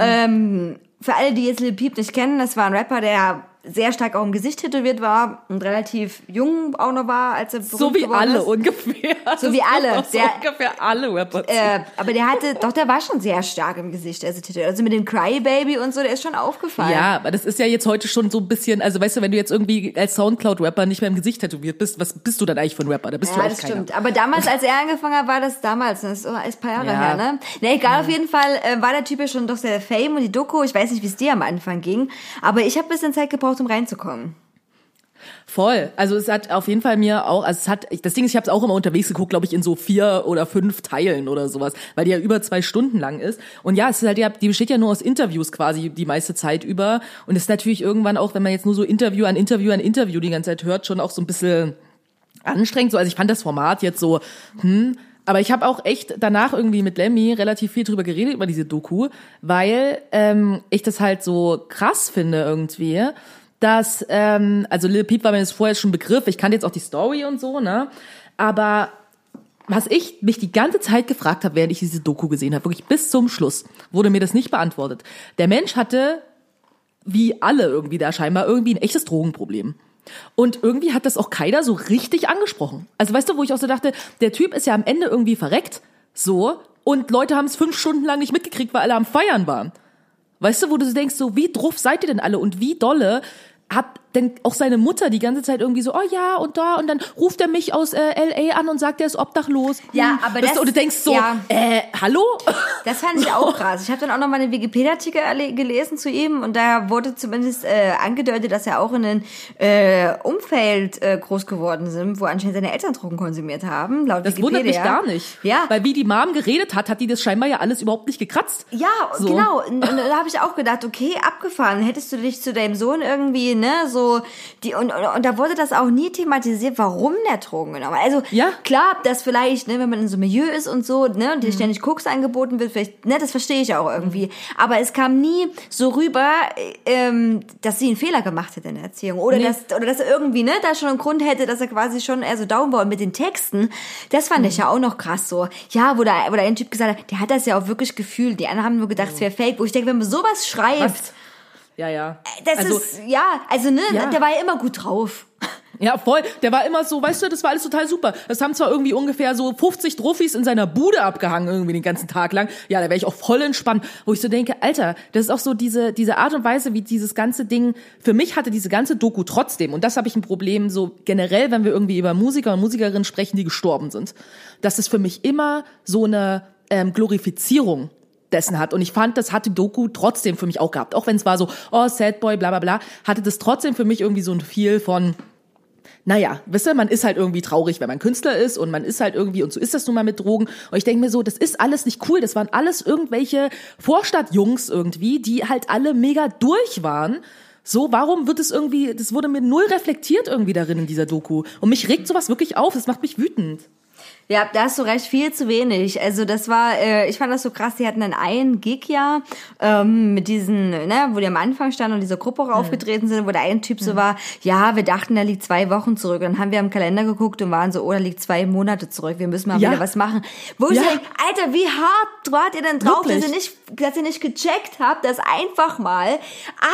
Ähm, für alle, die jetzt Lil Peep nicht kennen, das war ein Rapper, der sehr stark auch im Gesicht tätowiert war und relativ jung auch noch war, als er So berühmt wie geworden alle ist. ungefähr. So wie alle. So Der- ungefähr alle Rapper. Äh, aber der hatte, doch, der war schon sehr stark im Gesicht, also tätowiert. Also mit dem Crybaby und so, der ist schon aufgefallen. Ja, aber das ist ja jetzt heute schon so ein bisschen, also weißt du, wenn du jetzt irgendwie als Soundcloud-Rapper nicht mehr im Gesicht tätowiert bist, was bist du dann eigentlich für ein Rapper? Da bist du Ja, eigentlich das keiner. stimmt. Aber damals, als er angefangen hat, war das damals. Das ist ein paar Jahre Ja. her, ne? Ne, egal, auf jeden Fall äh, war der Typ ja schon doch sehr fame und die Doku, ich weiß nicht, wie es dir am Anfang ging, aber ich habe ein bisschen Zeit gebraucht, um reinzukommen. Voll. Also es hat auf jeden Fall mir auch, also es hat, das Ding ist, ich habe es auch immer unterwegs geguckt, glaube ich, in so vier oder fünf Teilen oder sowas, weil die ja über zwei Stunden lang ist. Und ja, es ist halt die besteht ja nur aus Interviews quasi die meiste Zeit über. Und es ist natürlich irgendwann auch, wenn man jetzt nur so Interview an Interview an Interview die ganze Zeit hört, schon auch so ein bisschen anstrengend. So, also ich fand das Format jetzt so, hm, aber ich habe auch echt danach irgendwie mit Lemmy relativ viel drüber geredet über diese Doku, weil ähm, ich das halt so krass finde irgendwie, dass ähm, also Lil Peep war mir das vorher schon Begriff. Ich kannte jetzt auch die Story und so, ne? Aber was ich mich die ganze Zeit gefragt habe, während ich diese Doku gesehen habe, wirklich bis zum Schluss, wurde mir das nicht beantwortet. Der Mensch hatte wie alle irgendwie da scheinbar irgendwie ein echtes Drogenproblem. Und irgendwie hat das auch keiner so richtig angesprochen. Also weißt du, wo ich auch so dachte, der Typ ist ja am Ende irgendwie verreckt, so, und Leute haben es fünf Stunden lang nicht mitgekriegt, weil alle am Feiern waren. Weißt du, wo du denkst, so, wie drauf seid ihr denn alle und wie dolle hat denn auch seine Mutter die ganze Zeit irgendwie so, oh ja, und da, und dann ruft er mich aus äh, L.A. an und sagt, er ist obdachlos. Ja, Hm. aber Weißt das- du, und du denkst so, ja. äh, hallo? Das fand ich auch krass. Ich habe dann auch noch mal einen Wikipedia-Artikel gelesen zu ihm und da wurde zumindest äh, angedeutet, dass er auch in einem äh, Umfeld äh, groß geworden sind, wo anscheinend seine Eltern Drogen konsumiert haben, laut Das Wikipedia. wundert mich gar nicht. Ja, Weil wie die Mom geredet hat, hat die das scheinbar ja alles überhaupt nicht gekratzt. Ja, So. genau. Und, und da habe ich auch gedacht, okay, abgefahren. Hättest du dich zu deinem Sohn irgendwie, ne, so die und, und, und da wurde das auch nie thematisiert, warum der Drogen genommen. hat. Also Ja. klar, dass vielleicht, ne, wenn man in so einem Milieu ist und so, ne, und dir ständig Koks angeboten wird, vielleicht, ne, das verstehe ich auch irgendwie. Aber es kam nie so rüber, ähm, dass sie einen Fehler gemacht hätte in der Erziehung oder Nee. dass oder dass er irgendwie, ne, da schon einen Grund hätte, dass er quasi schon eher so down war und mit den Texten. Das fand ich ja auch noch krass so. Ja, wo da wo da ein Typ gesagt hat, der hat das ja auch wirklich gefühlt. Die anderen haben nur gedacht, es wäre fake. Wo ich denke, wenn man sowas schreibt, Was? Ja, ja. das also, ist ja, also ne, Ja. der war ja immer gut drauf. Ja, voll. Der war immer so, weißt du, das war alles total super. Das haben zwar irgendwie ungefähr so 50 Trophys in seiner Bude abgehangen, irgendwie den ganzen Tag lang. Ja, da wäre ich auch voll entspannt, wo ich so denke, Alter, das ist auch so diese, diese Art und Weise, wie dieses ganze Ding, für mich hatte diese ganze Doku trotzdem, und das habe ich ein Problem so generell, wenn wir irgendwie über Musiker und Musikerinnen sprechen, die gestorben sind, dass es für mich immer so eine ähm, Glorifizierung dessen hat. Und ich fand, das hat die Doku trotzdem für mich auch gehabt. Auch wenn es war so, oh, Sad Boy, bla bla bla, hatte das trotzdem für mich irgendwie so ein Feel von, naja, wisst ihr, man ist halt irgendwie traurig, wenn man Künstler ist und man ist halt irgendwie, und so ist das nun mal mit Drogen. Und ich denke mir so, das ist alles nicht cool. Das waren alles irgendwelche Vorstadtjungs irgendwie, die halt alle mega durch waren. So, warum wird es irgendwie, das wurde mir null reflektiert irgendwie darin in dieser Doku. Und mich regt sowas wirklich auf, das macht mich wütend. Ja, da hast du recht, viel zu wenig. Also das war, äh, ich fand das so krass, die hatten dann einen Gig ja ähm, mit diesen, ne, wo die am Anfang standen und diese Gruppe auch aufgetreten sind, wo der eine Typ so war, ja, wir dachten, der liegt zwei Wochen zurück. Und dann haben wir am Kalender geguckt und waren so, oh, der liegt zwei Monate zurück, wir müssen mal Ja. wieder was machen. Wo ich Ja. denke, Alter, wie hart wart ihr denn drauf, dass ihr, nicht, dass ihr nicht gecheckt habt, dass einfach mal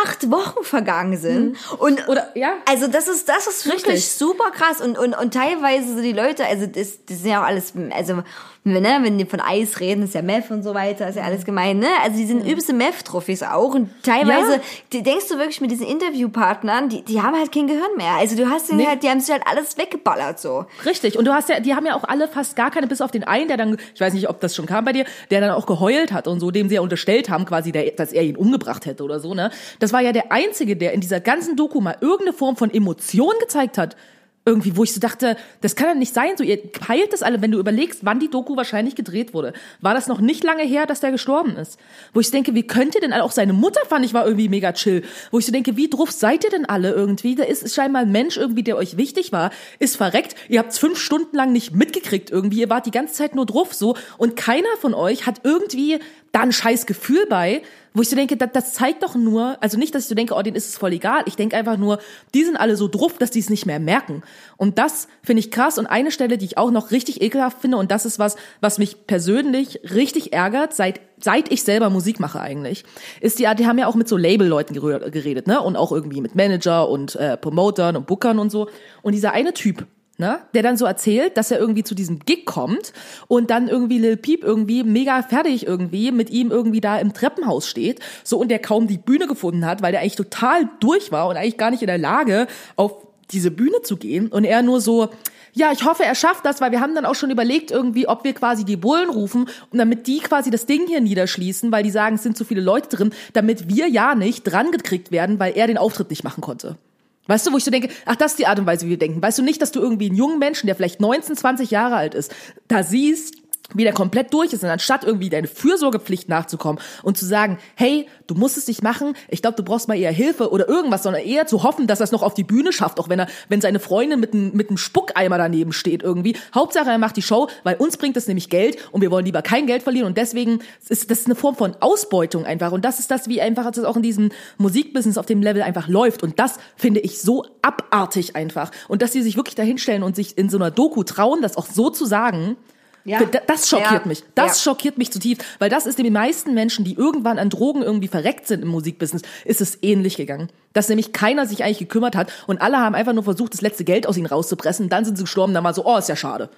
acht Wochen vergangen sind. Und Mhm. Oder- ja. also das ist, das ist wirklich Wirklich. super krass und, und, und teilweise so die Leute, also das, das sind ja auch alles, also ne, wenn die von Eis reden, ist ja Meth und so weiter, ist ja alles gemein, ne? Also die sind übelste Meth-Trophys auch und teilweise, Ja. die, denkst du wirklich mit diesen Interviewpartnern, die, die haben halt kein Gehirn mehr. Also du hast denen Nee. halt, die haben sich halt alles weggeballert so. Richtig. Und du hast ja, die haben ja auch alle fast gar keine, bis auf den einen, der dann, ich weiß nicht, ob das schon kam bei dir, der dann auch geheult hat und so, dem sie ja unterstellt haben, quasi, der, dass er ihn umgebracht hätte oder so, ne? Das war ja der einzige, der in dieser ganzen Doku mal irgendeine Form von Emotion gezeigt hat. Irgendwie, wo ich so dachte, das kann ja nicht sein. So, ihr peilt das alle, wenn du überlegst, wann die Doku wahrscheinlich gedreht wurde. War das noch nicht lange her, dass der gestorben ist? Wo ich so denke, wie könnt ihr denn alle, auch seine Mutter fand ich war irgendwie mega chill. Wo ich so denke, wie drauf seid ihr denn alle irgendwie? Da ist scheinbar ein Mensch irgendwie, der euch wichtig war, ist verreckt. Ihr habt's fünf Stunden lang nicht mitgekriegt irgendwie. Ihr wart die ganze Zeit nur drauf so. Und keiner von euch hat irgendwie da ein scheiß Gefühl bei, wo ich so denke, das, das zeigt doch nur, also nicht, dass ich so denke, oh, denen ist es voll egal. Ich denke einfach nur, die sind alle so drauf, dass die es nicht mehr merken. Und das finde ich krass. Und eine Stelle, die ich auch noch richtig ekelhaft finde, und das ist was, was mich persönlich richtig ärgert, seit seit ich selber Musik mache eigentlich, ist die, die haben ja auch mit so Label-Leuten geredet, ne? Und auch irgendwie mit Manager und äh, Promotern und Bookern und so. Und dieser eine Typ, ne, der dann so erzählt, dass er irgendwie zu diesem Gig kommt und dann irgendwie Lil Peep irgendwie mega fertig irgendwie mit ihm irgendwie da im Treppenhaus steht, so und der kaum die Bühne gefunden hat, weil der eigentlich total durch war und eigentlich gar nicht in der Lage auf diese Bühne zu gehen und er nur so ja, ich hoffe, er schafft das, weil wir haben dann auch schon überlegt irgendwie, ob wir quasi die Bullen rufen und damit die quasi das Ding hier niederschließen, weil die sagen, es sind zu viele Leute drin, damit wir ja nicht dran gekriegt werden, weil er den Auftritt nicht machen konnte. Weißt du, wo ich so denke, ach, das ist die Art und Weise, wie wir denken. Weißt du nicht, dass du irgendwie einen jungen Menschen, der vielleicht 19, 20 Jahre alt ist, da siehst, wie der komplett durch ist und anstatt irgendwie deine Fürsorgepflicht nachzukommen und zu sagen, hey, du musst es nicht machen, ich glaube, du brauchst mal eher Hilfe oder irgendwas, sondern eher zu hoffen, dass er es noch auf die Bühne schafft, auch wenn er, wenn seine Freundin mit einem mit einem Spuckeimer daneben steht irgendwie. Hauptsache, er macht die Show, weil uns bringt das nämlich Geld und wir wollen lieber kein Geld verlieren und deswegen ist das eine Form von Ausbeutung einfach und das ist das, wie einfach das auch in diesem Musikbusiness auf dem Level einfach läuft und das finde ich so abartig einfach und dass sie sich wirklich dahinstellen und sich in so einer Doku trauen, das auch so zu sagen, Ja. da- Das schockiert Ja. mich. Das Ja. schockiert mich zutiefst, weil das ist den meisten Menschen, die irgendwann an Drogen irgendwie verreckt sind im Musikbusiness, ist es ähnlich gegangen. Dass nämlich keiner sich eigentlich gekümmert hat und alle haben einfach nur versucht, das letzte Geld aus ihnen rauszupressen. Dann sind sie gestorben, dann mal so, oh, ist ja schade.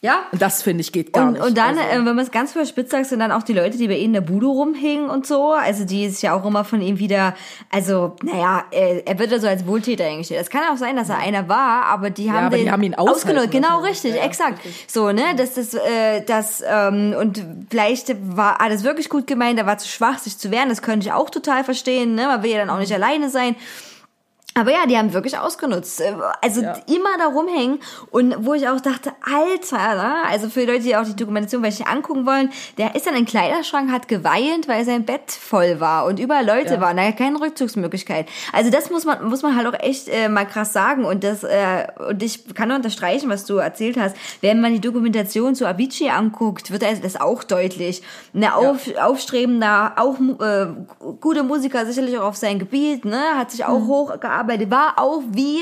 Ja. Und das finde ich geht gar Und, nicht. und dann, Also- äh, wenn man es ganz verspitzt sagt, sind dann auch die Leute, die bei ihnen in der Bude rumhingen und so. Also die ist ja auch immer von ihm wieder, also, naja, er, er wird ja so als Wohltäter eingestellt. Es kann auch sein, dass er einer war, aber die haben aber den die haben ihn ausgenutzt. Genau, richtig, Ja, ja, exakt. So, ne, dass das, äh, das, ähm, und vielleicht war alles wirklich gut gemeint, er war zu schwach, sich zu wehren. Das könnte ich auch total verstehen, ne. Man will ja dann auch nicht alleine sein. Aber ja, die haben wirklich ausgenutzt. Äh, Also Ja. immer da rumhängen und wo ich auch dachte, Alter, ne? also für die Leute, die auch die Dokumentation nicht angucken wollen, der ist dann in den Kleiderschrank, hat geweint, weil sein Bett voll war und überall Leute Ja. waren, da keine Rückzugsmöglichkeit. Also das muss man muss man halt auch echt äh, mal krass sagen und das äh, und ich kann nur unterstreichen, was du erzählt hast. Wenn man die Dokumentation zu Avicii anguckt, wird das auch deutlich. Eine auf, aufstrebender, auch äh, gute Musiker sicherlich auch auf sein Gebiet, ne, hat sich auch hochgearbeitet, war auch wie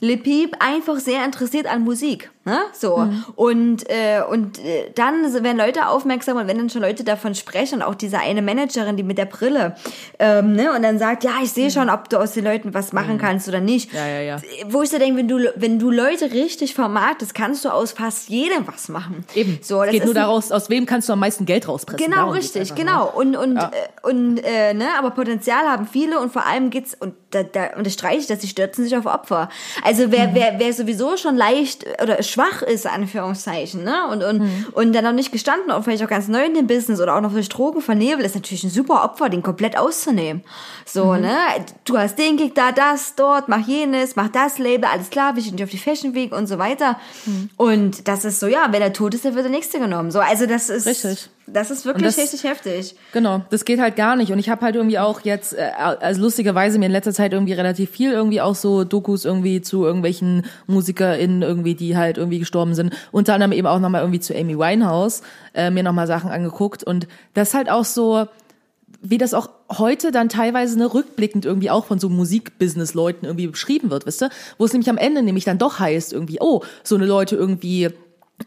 Le Peep einfach sehr interessiert an Musik, ne? So und äh, und äh, dann werden Leute aufmerksam und wenn dann schon Leute davon sprechen und auch diese eine Managerin, die mit der Brille, ähm, ne? Und dann sagt, ja, ich sehe schon, ob du aus den Leuten was machen kannst oder nicht. Ja, ja, ja. Wo ich so denke, wenn du wenn du Leute richtig vermarktest, kannst du aus fast jedem was machen. Eben. So, das geht nur daraus, aus wem kannst du am meisten Geld rauspressen. Genau, Darum richtig, einfach, genau. ne? Und und Ja. äh, und äh, ne, aber Potenzial haben viele und vor allem geht's und da, da unterstreiche ich, dass sie stürzen sich auf Opfer. Also Mhm. wer wer wer sowieso schon leicht oder schwach ist, Anführungszeichen, ne? Und, und, und dann noch nicht gestanden, auch vielleicht auch ganz neu in dem Business oder auch noch durch Drogen vernebelt, ist natürlich ein super Opfer, den komplett auszunehmen. So, ne? Du hast den Gig da, das, dort, mach jenes, mach das Label, alles klar, wir sind auf die Fashion Week und so weiter. Und das ist so, ja, wenn er tot ist, dann wird der nächste genommen. So, also das ist, Richtig. Das ist wirklich das- richtig heftig. Genau, das geht halt gar nicht. Und ich habe halt irgendwie auch jetzt, äh, also lustigerweise mir in letzter Zeit irgendwie relativ viel irgendwie auch so Dokus irgendwie zu irgendwelchen MusikerInnen irgendwie, die halt irgendwie gestorben sind. Unter anderem eben auch nochmal irgendwie zu Amy Winehouse, äh, mir nochmal Sachen angeguckt. Und das ist halt auch so, wie das auch heute dann teilweise ne, rückblickend irgendwie auch von so Musikbusiness-Leuten irgendwie beschrieben wird, wisst ihr? Wo es nämlich am Ende nämlich dann doch heißt irgendwie, oh, so eine Leute irgendwie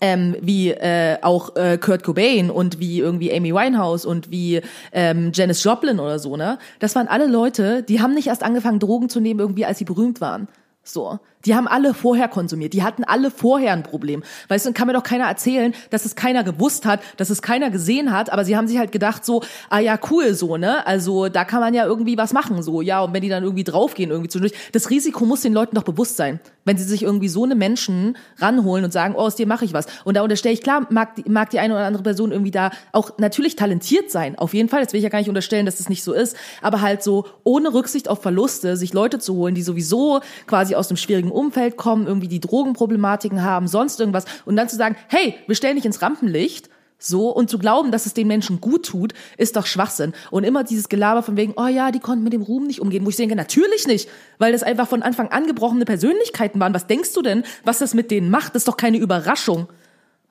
ähm, wie äh, auch äh, Kurt Cobain und wie irgendwie Amy Winehouse und wie ähm, Janis Joplin oder so, ne? Das waren alle Leute, die haben nicht erst angefangen, Drogen zu nehmen, irgendwie als sie berühmt waren. So. Die haben alle vorher konsumiert. Die hatten alle vorher ein Problem. Weißt du, dann kann mir doch keiner erzählen, dass es keiner gewusst hat, dass es keiner gesehen hat, aber sie haben sich halt gedacht so, ah ja, cool so, ne? Also da kann man ja irgendwie was machen, so. Ja, und wenn die dann irgendwie draufgehen, irgendwie zwischendurch. Das Risiko muss den Leuten doch bewusst sein. Wenn sie sich irgendwie so eine Menschen ranholen und sagen, oh, aus dir mache ich was. Und da unterstelle ich, klar, mag die, mag die eine oder andere Person irgendwie da auch natürlich talentiert sein. Auf jeden Fall. Jetzt will ich ja gar nicht unterstellen, dass das nicht so ist. Aber halt so ohne Rücksicht auf Verluste, sich Leute zu holen, die sowieso quasi aus einem schwierigen Umfeld kommen, irgendwie die Drogenproblematiken haben, sonst irgendwas. Und dann zu sagen, hey, wir stellen dich ins Rampenlicht. So, und zu glauben, dass es den Menschen gut tut, ist doch Schwachsinn. Und immer dieses Gelaber von wegen, oh ja, die konnten mit dem Ruhm nicht umgehen, wo ich denke, natürlich nicht, weil das einfach von Anfang an gebrochene Persönlichkeiten waren. Was denkst du denn, was das mit denen macht? Das ist doch keine Überraschung.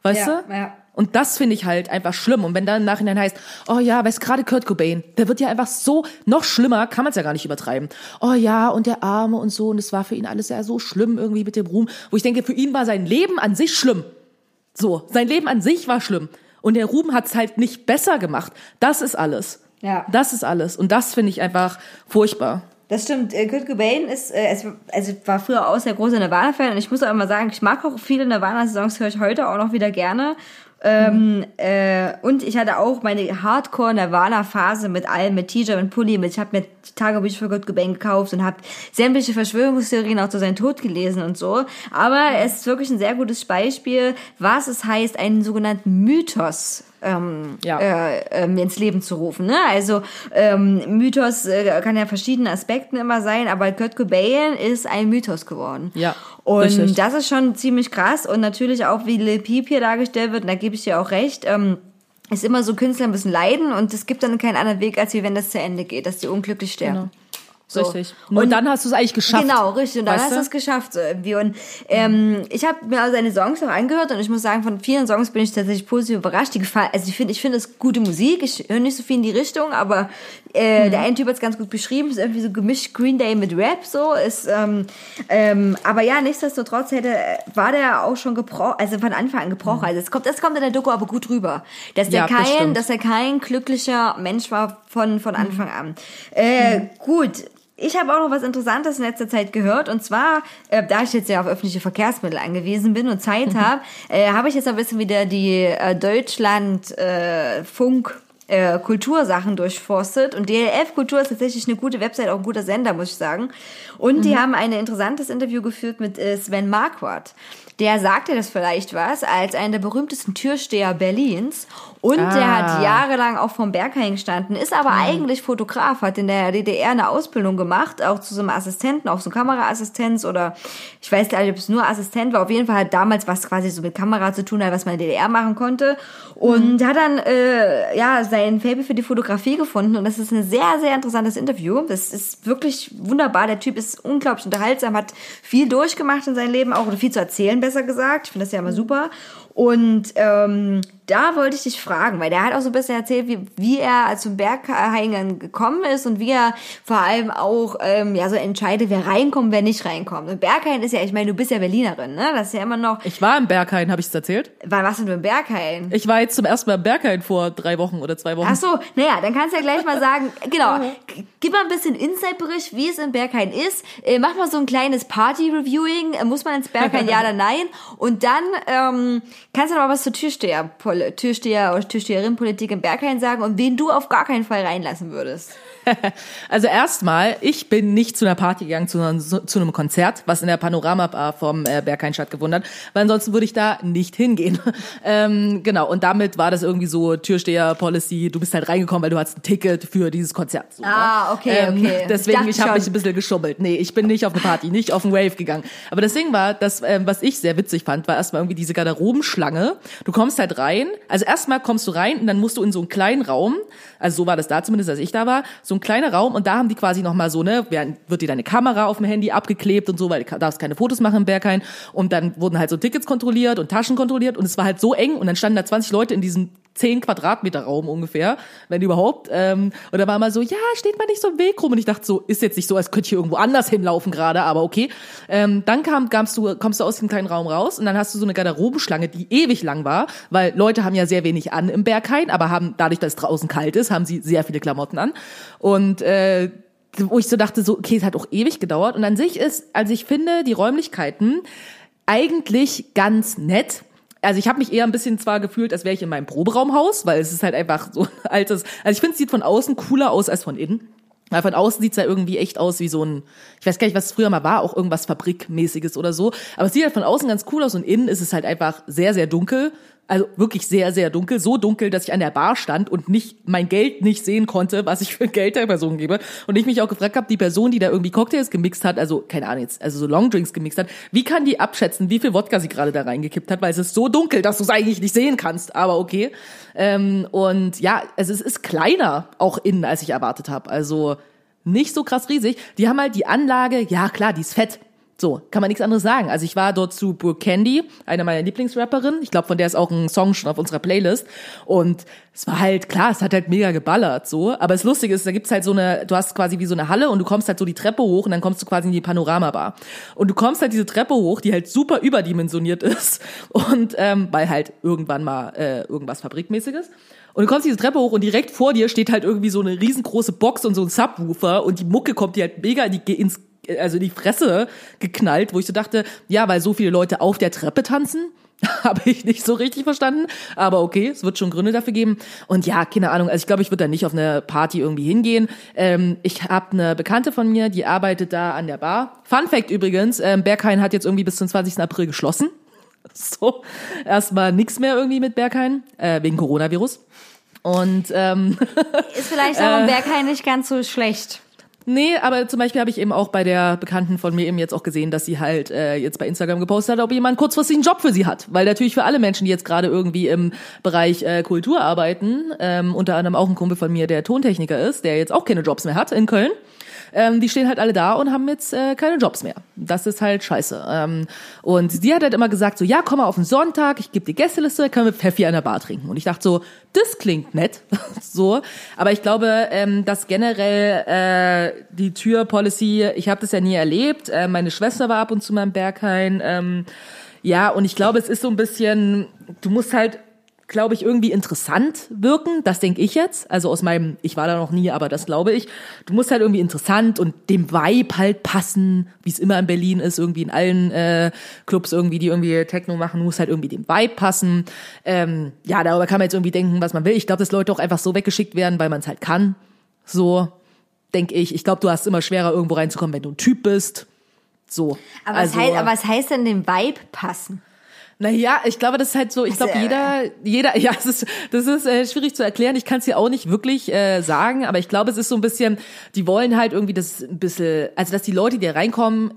Weißt Ja, du? ja. Und das finde ich halt einfach schlimm. Und wenn dann im Nachhinein heißt, oh ja, weißt gerade Kurt Cobain, der wird ja einfach so, noch schlimmer, kann man es ja gar nicht übertreiben. Oh ja, und der Arme und so, und es war für ihn alles ja so schlimm irgendwie mit dem Ruhm. Wo ich denke, für ihn war sein Leben an sich schlimm. So, sein Leben an sich war schlimm. Und der Ruhm hat es halt nicht besser gemacht. Das ist alles. Ja. Das ist alles. Und das finde ich einfach furchtbar. Das stimmt. Äh, Kurt Cobain ist, äh, es, also war früher auch sehr großer Nirvana-Fan und ich muss auch immer sagen, ich mag auch viele Nirvana-Songs, höre ich heute auch noch wieder gerne. Ähm, äh, und ich hatte auch meine Hardcore-Nirvana-Phase mit allem, mit T-Shirt und Pulli, mit, ich habe mir Tagebücher für Kurt Cobain gekauft und habe sämtliche Verschwörungstheorien auch zu seinem Tod gelesen und so. Aber es ist wirklich ein sehr gutes Beispiel, was es heißt, einen sogenannten Mythos ähm, Ja. äh, ähm, ins Leben zu rufen. Ne? Also ähm, Mythos äh, kann ja verschiedene Aspekten immer sein, aber Kurt Cobain ist ein Mythos geworden. Ja, Und richtig. das ist schon ziemlich krass und natürlich auch, wie Lil Peep hier dargestellt wird, und da gebe ich dir auch recht, ähm, ist immer so, Künstler müssen leiden und es gibt dann keinen anderen Weg, als wie wenn das zu Ende geht, dass die unglücklich sterben. Genau. So. Richtig. Nur Und- dann hast du es eigentlich geschafft. Genau, richtig. Und dann Weißt hast du es geschafft so irgendwie. Und ähm, ich habe mir also seine Songs auch angehört und ich muss sagen, von vielen Songs bin ich tatsächlich positiv überrascht. Die gefallen, also ich finde, ich finde es gute Musik. Ich höre nicht so viel in die Richtung, aber äh, der eine Typ hat es ganz gut beschrieben. Ist irgendwie so gemischt Green Day mit Rap so. Ist, ähm, ähm, aber ja, nichtsdestotrotz hätte war der auch schon gebrochen, also von Anfang an gebrochen. Also es kommt, das kommt in der Doku aber gut rüber, dass der Ja, kein, stimmt. dass er kein glücklicher Mensch war von von Anfang an. Äh, Gut. Ich habe auch noch was Interessantes in letzter Zeit gehört. Und zwar, äh, da ich jetzt ja auf öffentliche Verkehrsmittel angewiesen bin und Zeit habe, äh, habe ich jetzt ein bisschen wieder die äh, Deutschland äh, Funk äh, Kultursachen durchforstet. Und DLF Kultur ist tatsächlich eine gute Website, auch ein guter Sender, muss ich sagen. Und die haben ein interessantes Interview geführt mit äh, Sven Marquardt. Der sagte das vielleicht was als einer der berühmtesten Türsteher Berlins und der hat Ah. jahrelang auch vom Berghain gestanden, ist aber eigentlich Fotograf, hat in der DDR eine Ausbildung gemacht, auch zu so einem Assistenten, auch so Kameraassistenz oder ich weiß gar nicht, ob es nur Assistent war, auf jeden Fall hat damals was quasi so mit Kamera zu tun hat, was man in der DDR machen konnte und hat dann äh, ja sein Faible für die Fotografie gefunden und das ist ein sehr, sehr interessantes Interview. Das ist wirklich wunderbar. Der Typ ist unglaublich unterhaltsam, hat viel durchgemacht in seinem Leben, auch oder viel zu erzählen, besser gesagt. Ich finde das ja immer super. Und ähm, da wollte ich dich fragen, weil der hat auch so ein bisschen erzählt, wie, wie er zum Berghain gekommen ist und wie er vor allem auch ähm, ja so entscheidet, wer reinkommt, wer nicht reinkommt. Und Berghain ist ja, ich meine, du bist ja Berlinerin, ne? Das ist ja immer noch. Ich war im Berghain, habe ich es erzählt? Wann warst denn du im Berghain? Ich war jetzt zum ersten Mal im Berghain vor drei Wochen oder zwei Wochen. Ach so, naja, dann kannst du ja gleich mal sagen, genau, g- gib mal ein bisschen Insight-Bericht, wie es in Berghain ist. Äh, mach mal so ein kleines Party-Reviewing, äh, muss man ins Berghain, ja oder nein? Und dann ähm, Kannst du noch mal was zur Türsteher, Türsteher oder Türsteherin-Politik im Berghain sagen und wen du auf gar keinen Fall reinlassen würdest? Also erstmal, ich bin nicht zu einer Party gegangen, zu, einer, zu einem Konzert, was in der Panorama-Bar vom äh, Berghain stattgefunden hat, weil ansonsten würde ich da nicht hingehen. ähm, genau, und damit war das irgendwie so Türsteher-Policy, du bist halt reingekommen, weil du hast ein Ticket für dieses Konzert. So, Ah, ne? okay, okay. Deswegen, Ich ich, habe mich ein bisschen geschummelt. Nee, ich bin nicht auf eine Party, nicht auf einen Rave gegangen. Aber das Ding war, das, ähm, was ich sehr witzig fand, war erstmal irgendwie diese Garderobenschlange. Du kommst halt rein, also erstmal kommst du rein und dann musst du in so einen kleinen Raum, also so war das da zumindest, als ich da war, so ein kleiner Raum und da haben die quasi nochmal so, ne, wird dir deine Kamera auf dem Handy abgeklebt und so, weil du darfst keine Fotos machen im Berghain. Und dann wurden halt so Tickets kontrolliert und Taschen kontrolliert und es war halt so eng und dann standen da 20 Leute in diesem 10 Quadratmeter Raum ungefähr, wenn überhaupt. Ähm, und da war mal so, ja, steht mal nicht so im Weg rum. Und ich dachte so, ist jetzt nicht so, als könnte ich irgendwo anders hinlaufen gerade, aber okay. Ähm, dann kam, kamst du, kommst du aus dem kleinen Raum raus und dann hast du so eine Garderobenschlange, die ewig lang war, weil Leute haben ja sehr wenig an im Berghain, aber haben, dadurch, dass es draußen kalt ist, haben sie sehr viele Klamotten an. Und äh, wo ich so dachte, so, okay, es hat auch ewig gedauert. Und an sich ist, also ich finde die Räumlichkeiten eigentlich ganz nett. Also ich habe mich eher ein bisschen zwar gefühlt, als wäre ich in meinem Proberaumhaus, weil es ist halt einfach so ein altes. Also ich finde, es sieht von außen cooler aus als von innen. Weil von außen sieht's ja irgendwie echt aus wie so ein, ich weiß gar nicht, was es früher mal war, auch irgendwas Fabrikmäßiges oder so. Aber es sieht halt von außen ganz cool aus und innen ist es halt einfach sehr, sehr dunkel. Also wirklich sehr, sehr dunkel. So dunkel, dass ich an der Bar stand und nicht mein Geld nicht sehen konnte, was ich für Geld der Person gebe. Und ich mich auch gefragt habe, die Person, die da irgendwie Cocktails gemixt hat, also keine Ahnung jetzt, also so Longdrinks gemixt hat, wie kann die abschätzen, wie viel Wodka sie gerade da reingekippt hat, weil es ist so dunkel, dass du es eigentlich nicht sehen kannst. Aber okay. Ähm, und ja, also es ist kleiner auch innen, als ich erwartet habe. Also nicht so krass riesig. Die haben halt die Anlage, ja klar, die ist fett. So, kann man nichts anderes sagen. Also ich war dort zu Brooke Candy, einer meiner Lieblingsrapperinnen. Ich glaube, von der ist auch ein Song schon auf unserer Playlist. Und es war halt, klar, es hat halt mega geballert, so. Aber das Lustige ist, da gibt's halt so eine, du hast quasi wie so eine Halle und du kommst halt so die Treppe hoch und dann kommst du quasi in die Panoramabar. Und du kommst halt diese Treppe hoch, die halt super überdimensioniert ist. Und ähm, weil halt irgendwann mal äh, irgendwas Fabrikmäßiges. Und du kommst diese Treppe hoch und direkt vor dir steht halt irgendwie so eine riesengroße Box und so ein Subwoofer und die Mucke kommt dir halt mega in die, ins, also in die Fresse geknallt, wo ich so dachte, ja, weil so viele Leute auf der Treppe tanzen, habe ich nicht so richtig verstanden, aber okay, es wird schon Gründe dafür geben. Und ja, keine Ahnung, also ich glaube, ich würde da nicht auf eine Party irgendwie hingehen. Ähm, ich habe eine Bekannte von mir, die arbeitet da an der Bar. Fun Fact übrigens, ähm, Berghain hat jetzt irgendwie bis zum 20. April geschlossen. So, erstmal nix mehr irgendwie mit Berghain, äh, wegen Coronavirus. Und ähm, Ist vielleicht auch im Berghain nicht ganz so schlecht. Nee, aber zum Beispiel habe ich eben auch bei der Bekannten von mir eben jetzt auch gesehen, dass sie halt äh, jetzt bei Instagram gepostet hat, ob jemand kurzfristig einen Job für sie hat. Weil natürlich für alle Menschen, die jetzt gerade irgendwie im Bereich äh, Kultur arbeiten, ähm, unter anderem auch ein Kumpel von mir, der Tontechniker ist, der jetzt auch keine Jobs mehr hat in Köln, ähm, die stehen halt alle da und haben jetzt äh, keine Jobs mehr. Das ist halt scheiße. Ähm, und sie hat halt immer gesagt so, ja, komm mal auf den Sonntag, ich gebe dir Gästeliste, können wir Pfeffi an der Bar trinken. Und ich dachte so, das klingt nett, so. Aber ich glaube, ähm, dass generell äh, die Tür-Policy, ich habe das ja nie erlebt. Äh, meine Schwester war ab und zu mal im Berghain. Ähm, ja, und ich glaube, es ist so ein bisschen, du musst halt glaube ich, irgendwie interessant wirken. Das denke ich jetzt. Also aus meinem, ich war da noch nie, aber das glaube ich. Du musst halt irgendwie interessant und dem Vibe halt passen, wie es immer in Berlin ist, irgendwie in allen äh, Clubs irgendwie, die irgendwie Techno machen, muss halt irgendwie dem Vibe passen. Ähm, ja, darüber kann man jetzt irgendwie denken, was man will. Ich glaube, dass Leute auch einfach so weggeschickt werden, weil man es halt kann. So denke ich. Ich glaube, du hast immer schwerer, irgendwo reinzukommen, wenn du ein Typ bist. So. Aber, also, was, heißt, aber was heißt denn dem Vibe passen? Naja, ich glaube, das ist halt so, ich glaube, jeder, jeder, ja, es ist, das ist äh, schwierig zu erklären. Ich kann es dir auch nicht wirklich äh, sagen, aber ich glaube, es ist so ein bisschen, die wollen halt irgendwie das ein bisschen, also dass die Leute, die da reinkommen,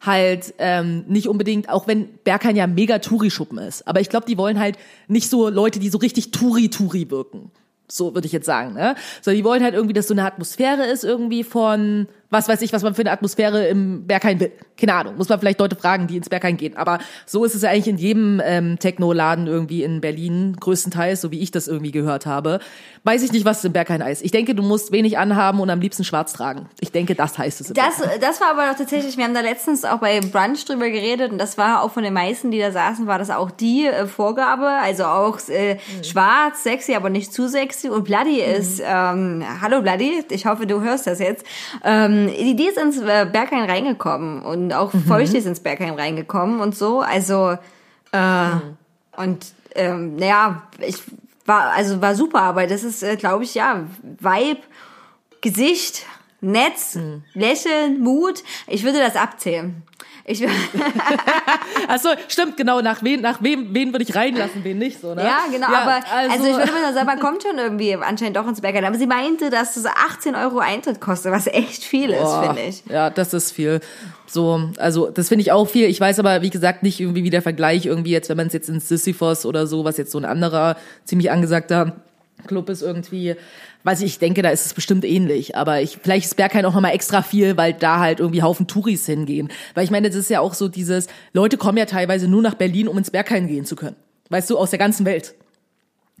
halt ähm, nicht unbedingt, auch wenn Berghain ja mega Touri-Schuppen ist, aber ich glaube, die wollen halt nicht so Leute, die so richtig Touri-Touri wirken. So würde ich jetzt sagen, ne? So, die wollen halt irgendwie, dass so eine Atmosphäre ist irgendwie von, was weiß ich, was man für eine Atmosphäre im Berghain will. Keine Ahnung, muss man vielleicht Leute fragen, die ins Berghain gehen. Aber so ist es ja eigentlich in jedem ähm, Techno-Laden irgendwie in Berlin, größtenteils, so wie ich das irgendwie gehört habe. Weiß ich nicht, was es im Berghain heißt. Ich denke, du musst wenig anhaben und am liebsten schwarz tragen. Ich denke, das heißt es im Das, Berghain. das war aber doch tatsächlich, wir haben da letztens auch bei Brunch drüber geredet und das war auch von den meisten, die da saßen, war das auch die äh, Vorgabe. Also auch äh, schwarz, sexy, aber nicht zu sexy. Und Bloody ist, ähm, hallo Bloody, ich hoffe, du hörst das jetzt. Ähm, die, die ist ins äh, Berghain reingekommen und auch Feucht ist ins Berghain reingekommen und so. Also, äh, und ähm, naja, ich war, also war super, aber das ist, äh, glaube ich, ja, Vibe, Gesicht, Netz, Hm. Lächeln, Mut. Ich würde das abzählen. Ich, Achso, stimmt, genau, nach wem, nach wem, wen würde ich reinlassen, wen nicht, so, ne? ja, genau, aber also, ich würde mal sagen, man kommt schon irgendwie anscheinend doch ins Berghain. Aber sie meinte, dass es 18 Euro Eintritt kostet, was echt viel ist, finde ich. Ja, das ist viel. So, also das finde ich auch viel. Ich weiß aber, wie gesagt, nicht irgendwie wie der Vergleich irgendwie jetzt, wenn man es jetzt in Sisyphos oder so, was jetzt so ein anderer ziemlich angesagter Club ist irgendwie, weiß ich, denke, da ist es bestimmt ähnlich. Aber ich, vielleicht ist Berghain auch nochmal extra viel, weil da halt irgendwie Haufen Touris hingehen. Weil ich meine, das ist ja auch so dieses, Leute kommen ja teilweise nur nach Berlin, um ins Berghain gehen zu können. Weißt du, aus der ganzen Welt.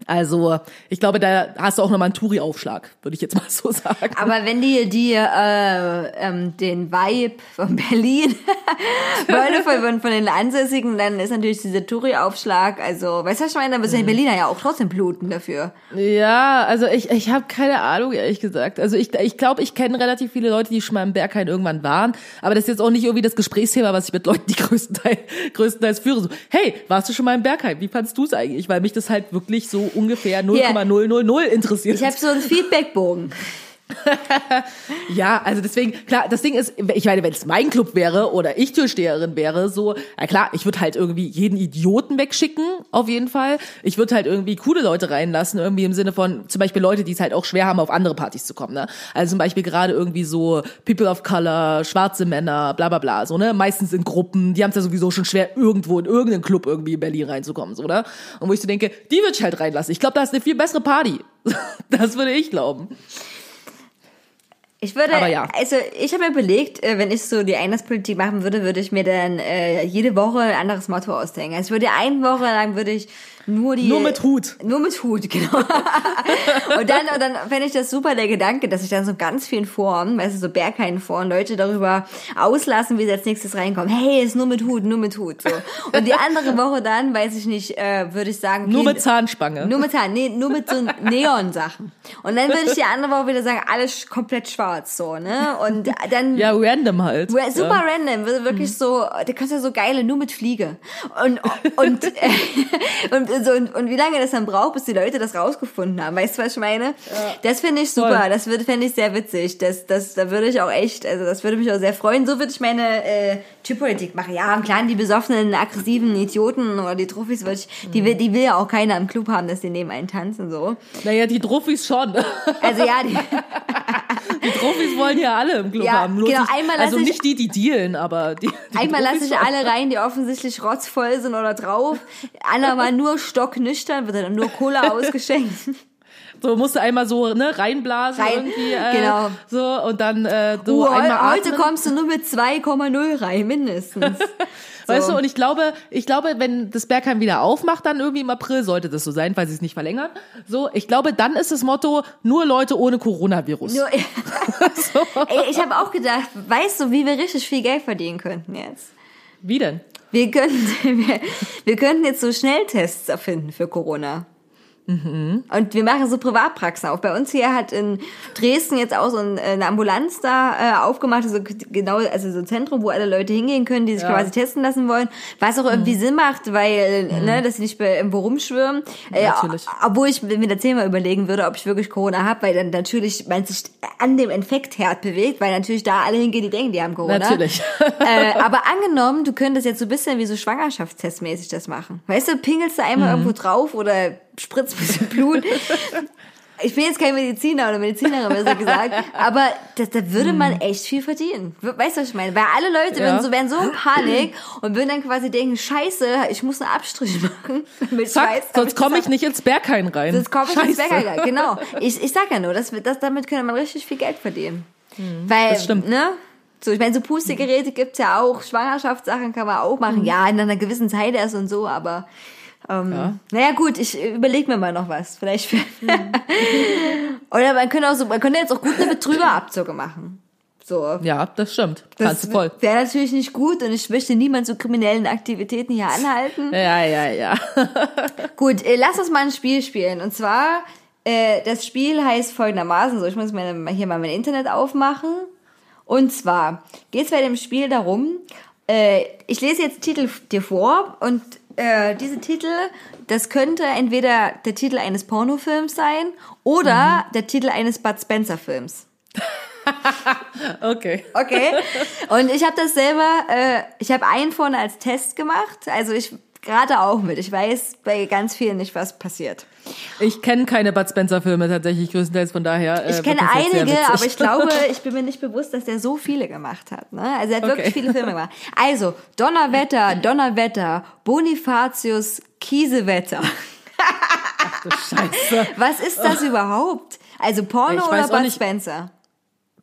Also, ich glaube, da hast du auch nochmal einen Touri-Aufschlag, würde ich jetzt mal so sagen. Aber wenn die, die äh, ähm, den Vibe von Berlin wollen von, von, den Ansässigen, dann ist natürlich dieser Touri-Aufschlag, also, weißt du, was ich meine, dann müssen die Berliner ja auch trotzdem bluten dafür. Ja, also ich, ich habe keine Ahnung, ehrlich gesagt. Also ich ich, glaube, ich kenne relativ viele Leute, die schon mal im Berghain irgendwann waren. Aber das ist jetzt auch nicht irgendwie das Gesprächsthema, was ich mit Leuten, die größtenteils, größtenteils führe. So, hey, warst du schon mal im Berghain? Wie fandst du es eigentlich? Weil mich das halt wirklich so ungefähr 0,000 interessiert. Ich habe so einen Feedbackbogen. Ja, also deswegen, klar, das Ding ist, ich meine, wenn es mein Club wäre oder ich Türsteherin wäre, so, na klar, ich würde halt irgendwie jeden Idioten wegschicken, auf jeden Fall. Ich würde halt irgendwie coole Leute reinlassen, irgendwie im Sinne von, zum Beispiel Leute, die es halt auch schwer haben, auf andere Partys zu kommen, ne? Also zum Beispiel gerade irgendwie so People of Color, schwarze Männer, bla bla bla, so, ne? Meistens in Gruppen, die haben es ja sowieso schon schwer, irgendwo in irgendeinen Club irgendwie in Berlin reinzukommen, so, ne? Und wo ich so denke, die würde ich halt reinlassen. Ich glaube, da ist eine viel bessere Party. Das würde ich glauben. Ich würde, ja. also ich habe mir überlegt, äh, wenn ich so die Einlasspolitik machen würde, würde ich mir dann äh, jede Woche ein anderes Motto ausdenken. Also ich würde eine Woche lang würde ich nur die Nur mit Hut. nur mit Hut, genau. und dann und dann fände ich das super der Gedanke, dass ich dann so ganz vielen Foren, weißt du, so Berghain-Foren, Leute darüber auslassen, wie sie als nächstes reinkommen. Hey, ist nur mit Hut, nur mit Hut. So. Und die andere Woche dann, weiß ich nicht, äh, würde ich sagen, Nur okay, mit Zahnspange. nur mit Zahn, nee, nur mit so Neon-Sachen. Und dann würde ich die andere Woche wieder sagen, alles komplett schwarz, so, ne? Und dann, ja, random halt. Super ja. Mhm. random, wirklich so, da kannst du ja so geile, nur mit Fliege. Und, und, äh, und, so, und, und wie lange das dann braucht, bis die Leute das rausgefunden haben. Weißt du, was ich meine? Das finde ich super, Voll. das würde, fände ich sehr witzig. Das, das, da würde ich auch echt, also das würde mich auch sehr freuen. So würde ich meine, äh, Typpolitik machen. Ja, im Kleinen die besoffenen, aggressiven Idioten oder die Trophys, würde ich, die will, die will ja auch keiner im Club haben, dass die neben einen tanzen, so. Naja, die Trophys schon. Also ja, die, Die Trophys wollen ja alle im Club Ja, haben. Genau, einmal also ich- nicht die, die dealen, aber die, die Einmal lasse ich alle rein, die offensichtlich rotzvoll sind oder drauf. Andermal nur stocknüchtern, wird dann nur Cola ausgeschenkt. So musst du einmal so ne, reinblasen Rein, irgendwie. Äh, genau. So und dann äh, so Uh, einmal heute atmen. kommst du nur mit 2,0 rein, mindestens. Weißt So. du, und ich glaube, ich glaube, wenn das Bergheim wieder aufmacht, dann irgendwie im April sollte das so sein, weil sie es nicht verlängern. So, ich glaube, dann ist das Motto nur Leute ohne Coronavirus. Nur, Ey, ich habe auch gedacht, weißt du, wie wir richtig viel Geld verdienen könnten jetzt? Wie denn? Wir könnten, wir, wir könnten jetzt so Schnelltests erfinden für Corona. Und wir machen so Privatpraxen auf. Bei uns hier hat in Dresden jetzt auch so ein, eine Ambulanz da äh, aufgemacht, so genau, also so ein Zentrum, wo alle Leute hingehen können, die sich Ja. quasi testen lassen wollen. Was auch irgendwie Sinn macht, weil, ne, dass sie nicht irgendwo rumschwirren. Äh, Natürlich. obwohl ich mir das Thema überlegen würde, ob ich wirklich Corona habe, weil dann natürlich man sich an dem Infektherd bewegt, weil natürlich da alle hingehen, die denken, die haben Corona. Natürlich. äh, aber angenommen, du könntest jetzt so ein bisschen wie so Schwangerschaftstestmäßig das machen. Weißt du, pingelst du einmal Mhm. irgendwo drauf oder spritzt ein bisschen Blut. Ich bin jetzt kein Mediziner oder Medizinerin, besser gesagt, aber das, da würde man echt viel verdienen. Weißt du, was ich meine? Weil alle Leute Mhm. Ja. so, wären so in Panik und würden dann quasi denken, scheiße, ich muss einen Abstrich machen. Ich Zack, weiß, damit sonst komme ich nicht ins Berghain rein. Sonst komme ich ins Scheiße. Bäckerei. Genau. Ich, ich sag ja nur, das, das, damit könnte man richtig viel Geld verdienen. Weil, Mhm. das stimmt. ne? So, ich meine, so Pustegeräte gibt's ja auch, Schwangerschaftssachen kann man auch machen. Ja, in einer gewissen Zeit erst und so, aber ähm, Ja. naja gut, ich überlege mir mal noch was. Vielleicht. Oder man könnte auch so, man könnte jetzt auch gut eine Betrügerabzocke machen. So. Ja, das stimmt. Kannst du voll. Wäre natürlich nicht gut und ich möchte niemand zu kriminellen Aktivitäten hier anhalten. Ja, ja, ja. Gut, äh, lass uns mal ein Spiel spielen. Und zwar, äh, das Spiel heißt folgendermaßen, so ich muss meine, hier mal mein Internet aufmachen. Und zwar geht es bei dem Spiel darum, äh, ich lese jetzt Titel dir vor und äh, diese Titel, das könnte entweder der Titel eines Pornofilms sein oder der Titel eines Bud Spencer Films. Okay. Okay. Und ich habe das selber, äh, ich habe einen vorne als Test gemacht. Also ich gerade auch mit. Ich weiß bei ganz vielen nicht, was passiert. Ich kenne keine Bud Spencer Filme tatsächlich größtenteils, von daher. äh, Ich kenne einige, aber ich glaube, ich bin mir nicht bewusst, dass er so viele gemacht hat. Ne? Also er hat wirklich Okay. viele Filme gemacht. Also, Donnerwetter, Donnerwetter, Bonifatius, Kiesewetter. Du Scheiße. Was ist das überhaupt? Also Porno Ich oder Bud nicht. Spencer?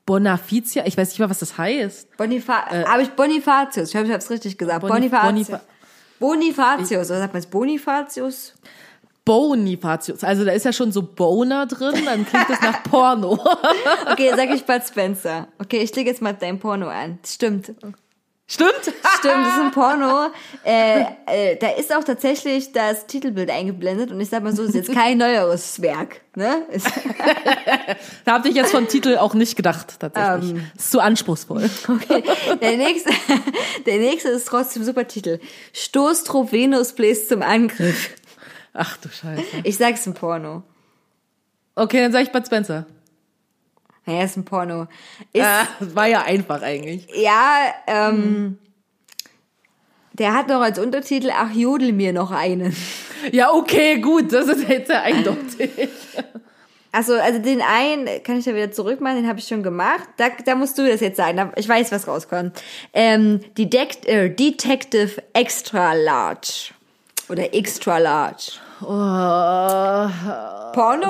Bonafizia, ich weiß nicht mal, was das heißt. Bonifa habe ich Bonifatius? Ich habe es richtig gesagt. Äh. Boni- Bonifatius. Bonifa- Bonifatius, oder sagt man es Bonifatius? Bonifatius. Also da ist ja schon so Boner drin, dann klingt das nach Porno. Okay, sag ich Bud Spencer. Okay, ich klicke jetzt mal dein Porno an. Stimmt. Stimmt? Stimmt, das ist ein Porno. Äh, äh, da ist auch tatsächlich das Titelbild eingeblendet und ich sag mal so, ist jetzt kein neueres Werk. Ne? Da habt ihr jetzt von Titel auch nicht gedacht, tatsächlich. Ähm. ist zu anspruchsvoll. okay. Der nächste, der nächste ist trotzdem super Titel. Stoßtrupp Venus bläst zum Angriff. Ach du Scheiße. Ich sag's ein Porno. Okay, dann sag ich Bud Spencer. Naja, ist ein Porno. Ist, Ah, das war ja einfach eigentlich. Ja, ähm, der hat noch als Untertitel, ach, jodel mir noch einen. Ja, okay, gut, das ist jetzt ja eindeutig. Also, also den einen kann ich ja wieder zurückmachen, den habe ich schon gemacht. Da, da musst du das jetzt sagen. Ich weiß, was rauskommt. Ähm, Detect, äh, Detective Extra Large. Oder Extra Large. Porno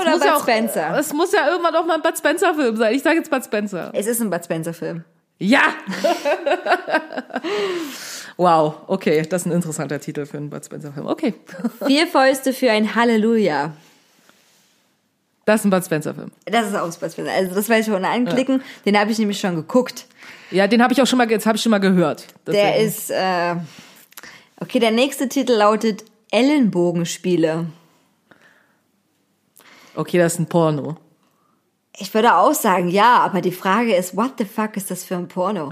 oder Bud ja auch, Spencer? Es muss ja irgendwann auch mal ein Bud Spencer Film sein. Ich sage jetzt Bud Spencer. Es ist ein Bud Spencer Film. Ja! wow, okay, das ist ein interessanter Titel für einen Bud Spencer Film. Okay. Vier Fäuste für ein Halleluja. Das ist ein Bud Spencer Film. Das ist auch Bud Spencer. Also das werde ich schon anklicken. Den habe ich nämlich schon geguckt. Ja, den habe ich auch schon mal, jetzt habe ich schon mal gehört. Der Deswegen. ist, äh, okay, der nächste Titel lautet Ellenbogenspiele. Okay, das ist ein Porno. Ich würde auch sagen, ja, aber die Frage ist, what the fuck ist das für ein Porno?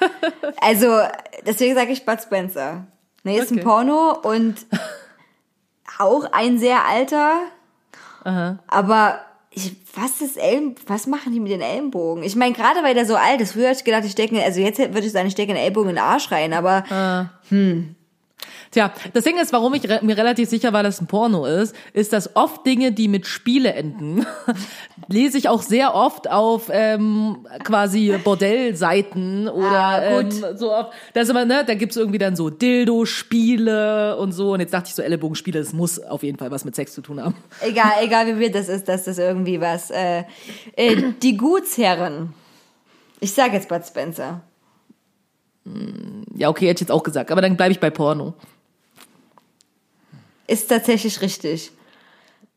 also, deswegen sage ich Bud Spencer. Nee, ist ein Okay. Porno und auch ein sehr alter, aber ich, was ist Ellen, was machen die mit den Ellenbogen? Ich meine, gerade weil der so alt ist, früher hätte ich gedacht, ich stecke, also jetzt würde ich sagen, ich stecke den Ellbogen in den Arsch rein, aber Tja, das Ding ist, warum ich re mir relativ sicher war, dass es ein Porno ist, ist, dass oft Dinge, die mit Spiele enden, lese ich auch sehr oft auf ähm, quasi Bordellseiten oder Ah, ähm, so oft. Das ist immer, ne, da gibt's irgendwie dann so Dildo-Spiele und so. Und jetzt dachte ich so, Ellenbogenspiele, das muss auf jeden Fall was mit Sex zu tun haben. Egal, egal wie weird das ist, dass das irgendwie was. Äh, äh, die Gutsherren. Ich sag jetzt Bud Spencer. Ja, okay, hätte ich jetzt auch gesagt, aber dann bleibe ich bei Porno. Ist tatsächlich richtig.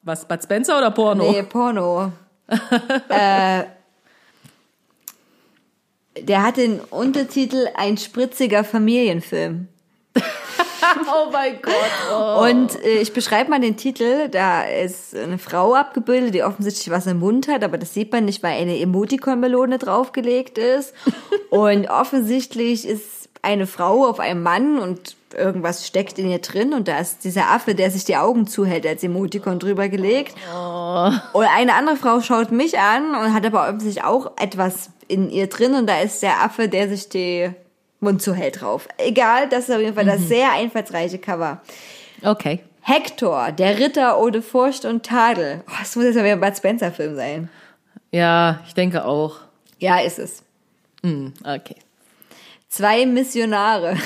Was, Bud Spencer oder Porno? Nee, Porno. äh, der hat den Untertitel Ein spritziger Familienfilm. Oh mein Gott. Oh. Und äh, ich beschreibe mal den Titel. Da ist eine Frau abgebildet, die offensichtlich was im Mund hat, aber das sieht man nicht, weil eine Emoticon-Melone draufgelegt ist. und offensichtlich ist eine Frau auf einem Mann und irgendwas steckt in ihr drin und da ist dieser Affe, der sich die Augen zuhält, als Emoticon drüber gelegt. Und eine andere Frau schaut mich an und hat aber offensichtlich auch etwas in ihr drin und da ist der Affe, der sich die Mund zuhält drauf. Egal, das ist auf jeden Fall das sehr einfallsreiche Cover. Okay. Hector, der Ritter ohne Furcht und Tadel. Oh, das muss jetzt mal wieder ein Bud Spencer-Film sein. Ja, ich denke auch. Ja, ist es. Hm, okay. Zwei Missionare.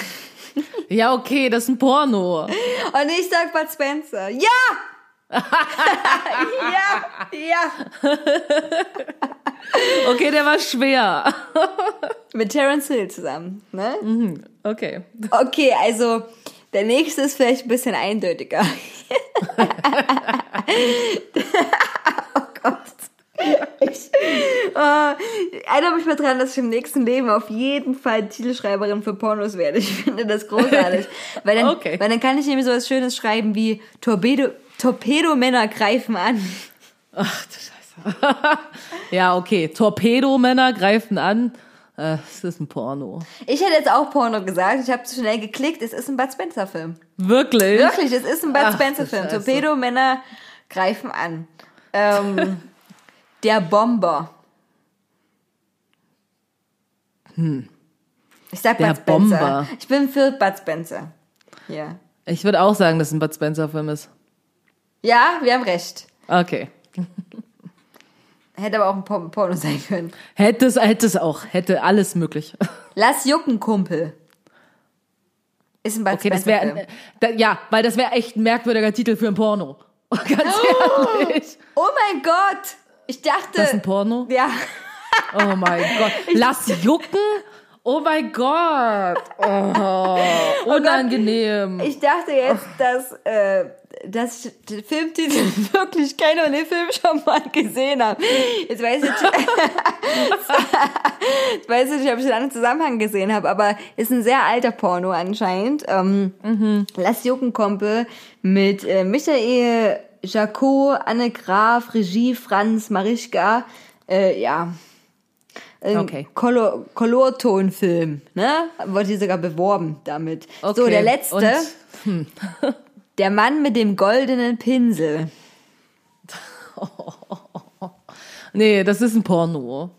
Ja, okay, das ist ein Porno. Und ich sag Bud Spencer. Ja! Ja, ja. Okay, der war schwer. Mit Terence Hill zusammen, ne? Okay. Okay, also der nächste ist vielleicht ein bisschen eindeutiger. oh Gott. Ich äh, erinnere mich mal dran, dass ich im nächsten Leben auf jeden Fall Titelschreiberin für Pornos werde. Ich finde das großartig. Weil dann, Okay. weil dann kann ich nämlich so was Schönes schreiben wie Torpedo, Torpedomänner greifen an. Ach du Scheiße. ja, okay. Torpedomänner greifen an. Äh, es ist ein Porno. Ich hätte jetzt auch Porno gesagt. Ich habe zu schnell geklickt. Es ist ein Bud Spencer Film. Wirklich? Wirklich, es ist ein Bud Ach, Spencer du Film. Scheiße. Torpedo-Männer greifen an. Ähm, der Bomber. Ich sag Der Bud Spencer. Bomber. Ich bin für Bud Spencer. Ja. Ich würde auch sagen, dass es ein Bud Spencer-Film ist. Ja, wir haben recht. Okay. Hätte aber auch ein Por- Porno sein können. Hätte es, hätte es auch. Hätte alles möglich. Lass jucken, Kumpel. Ist ein Bud Okay, das wäre, da, ja, weil das wäre echt ein merkwürdiger Titel für ein Porno. Ganz ehrlich. Oh mein Gott! Ich dachte. Das ist ein Porno? Ja. Oh mein Gott. Lass jucken? Oh mein Gott. Oh, unangenehm. Ich dachte jetzt, dass, äh, dass ich den Filmtitel wirklich kenne und den Film schon mal gesehen habe. Jetzt weiß ich, jetzt weiß ich nicht, ob ich den anderen Zusammenhang gesehen habe, aber ist ein sehr alter Porno anscheinend. Ähm, Lass Juckenkompe mit äh, Michael Jacot, Anne Graf, Regie Franz Marischka. Äh, ja. Ein Okay. Color- Colortonfilm, ne? Wurde hier sogar beworben damit. So, Okay, der letzte. und- Der Mann mit dem goldenen Pinsel. Nee, das ist ein Porno.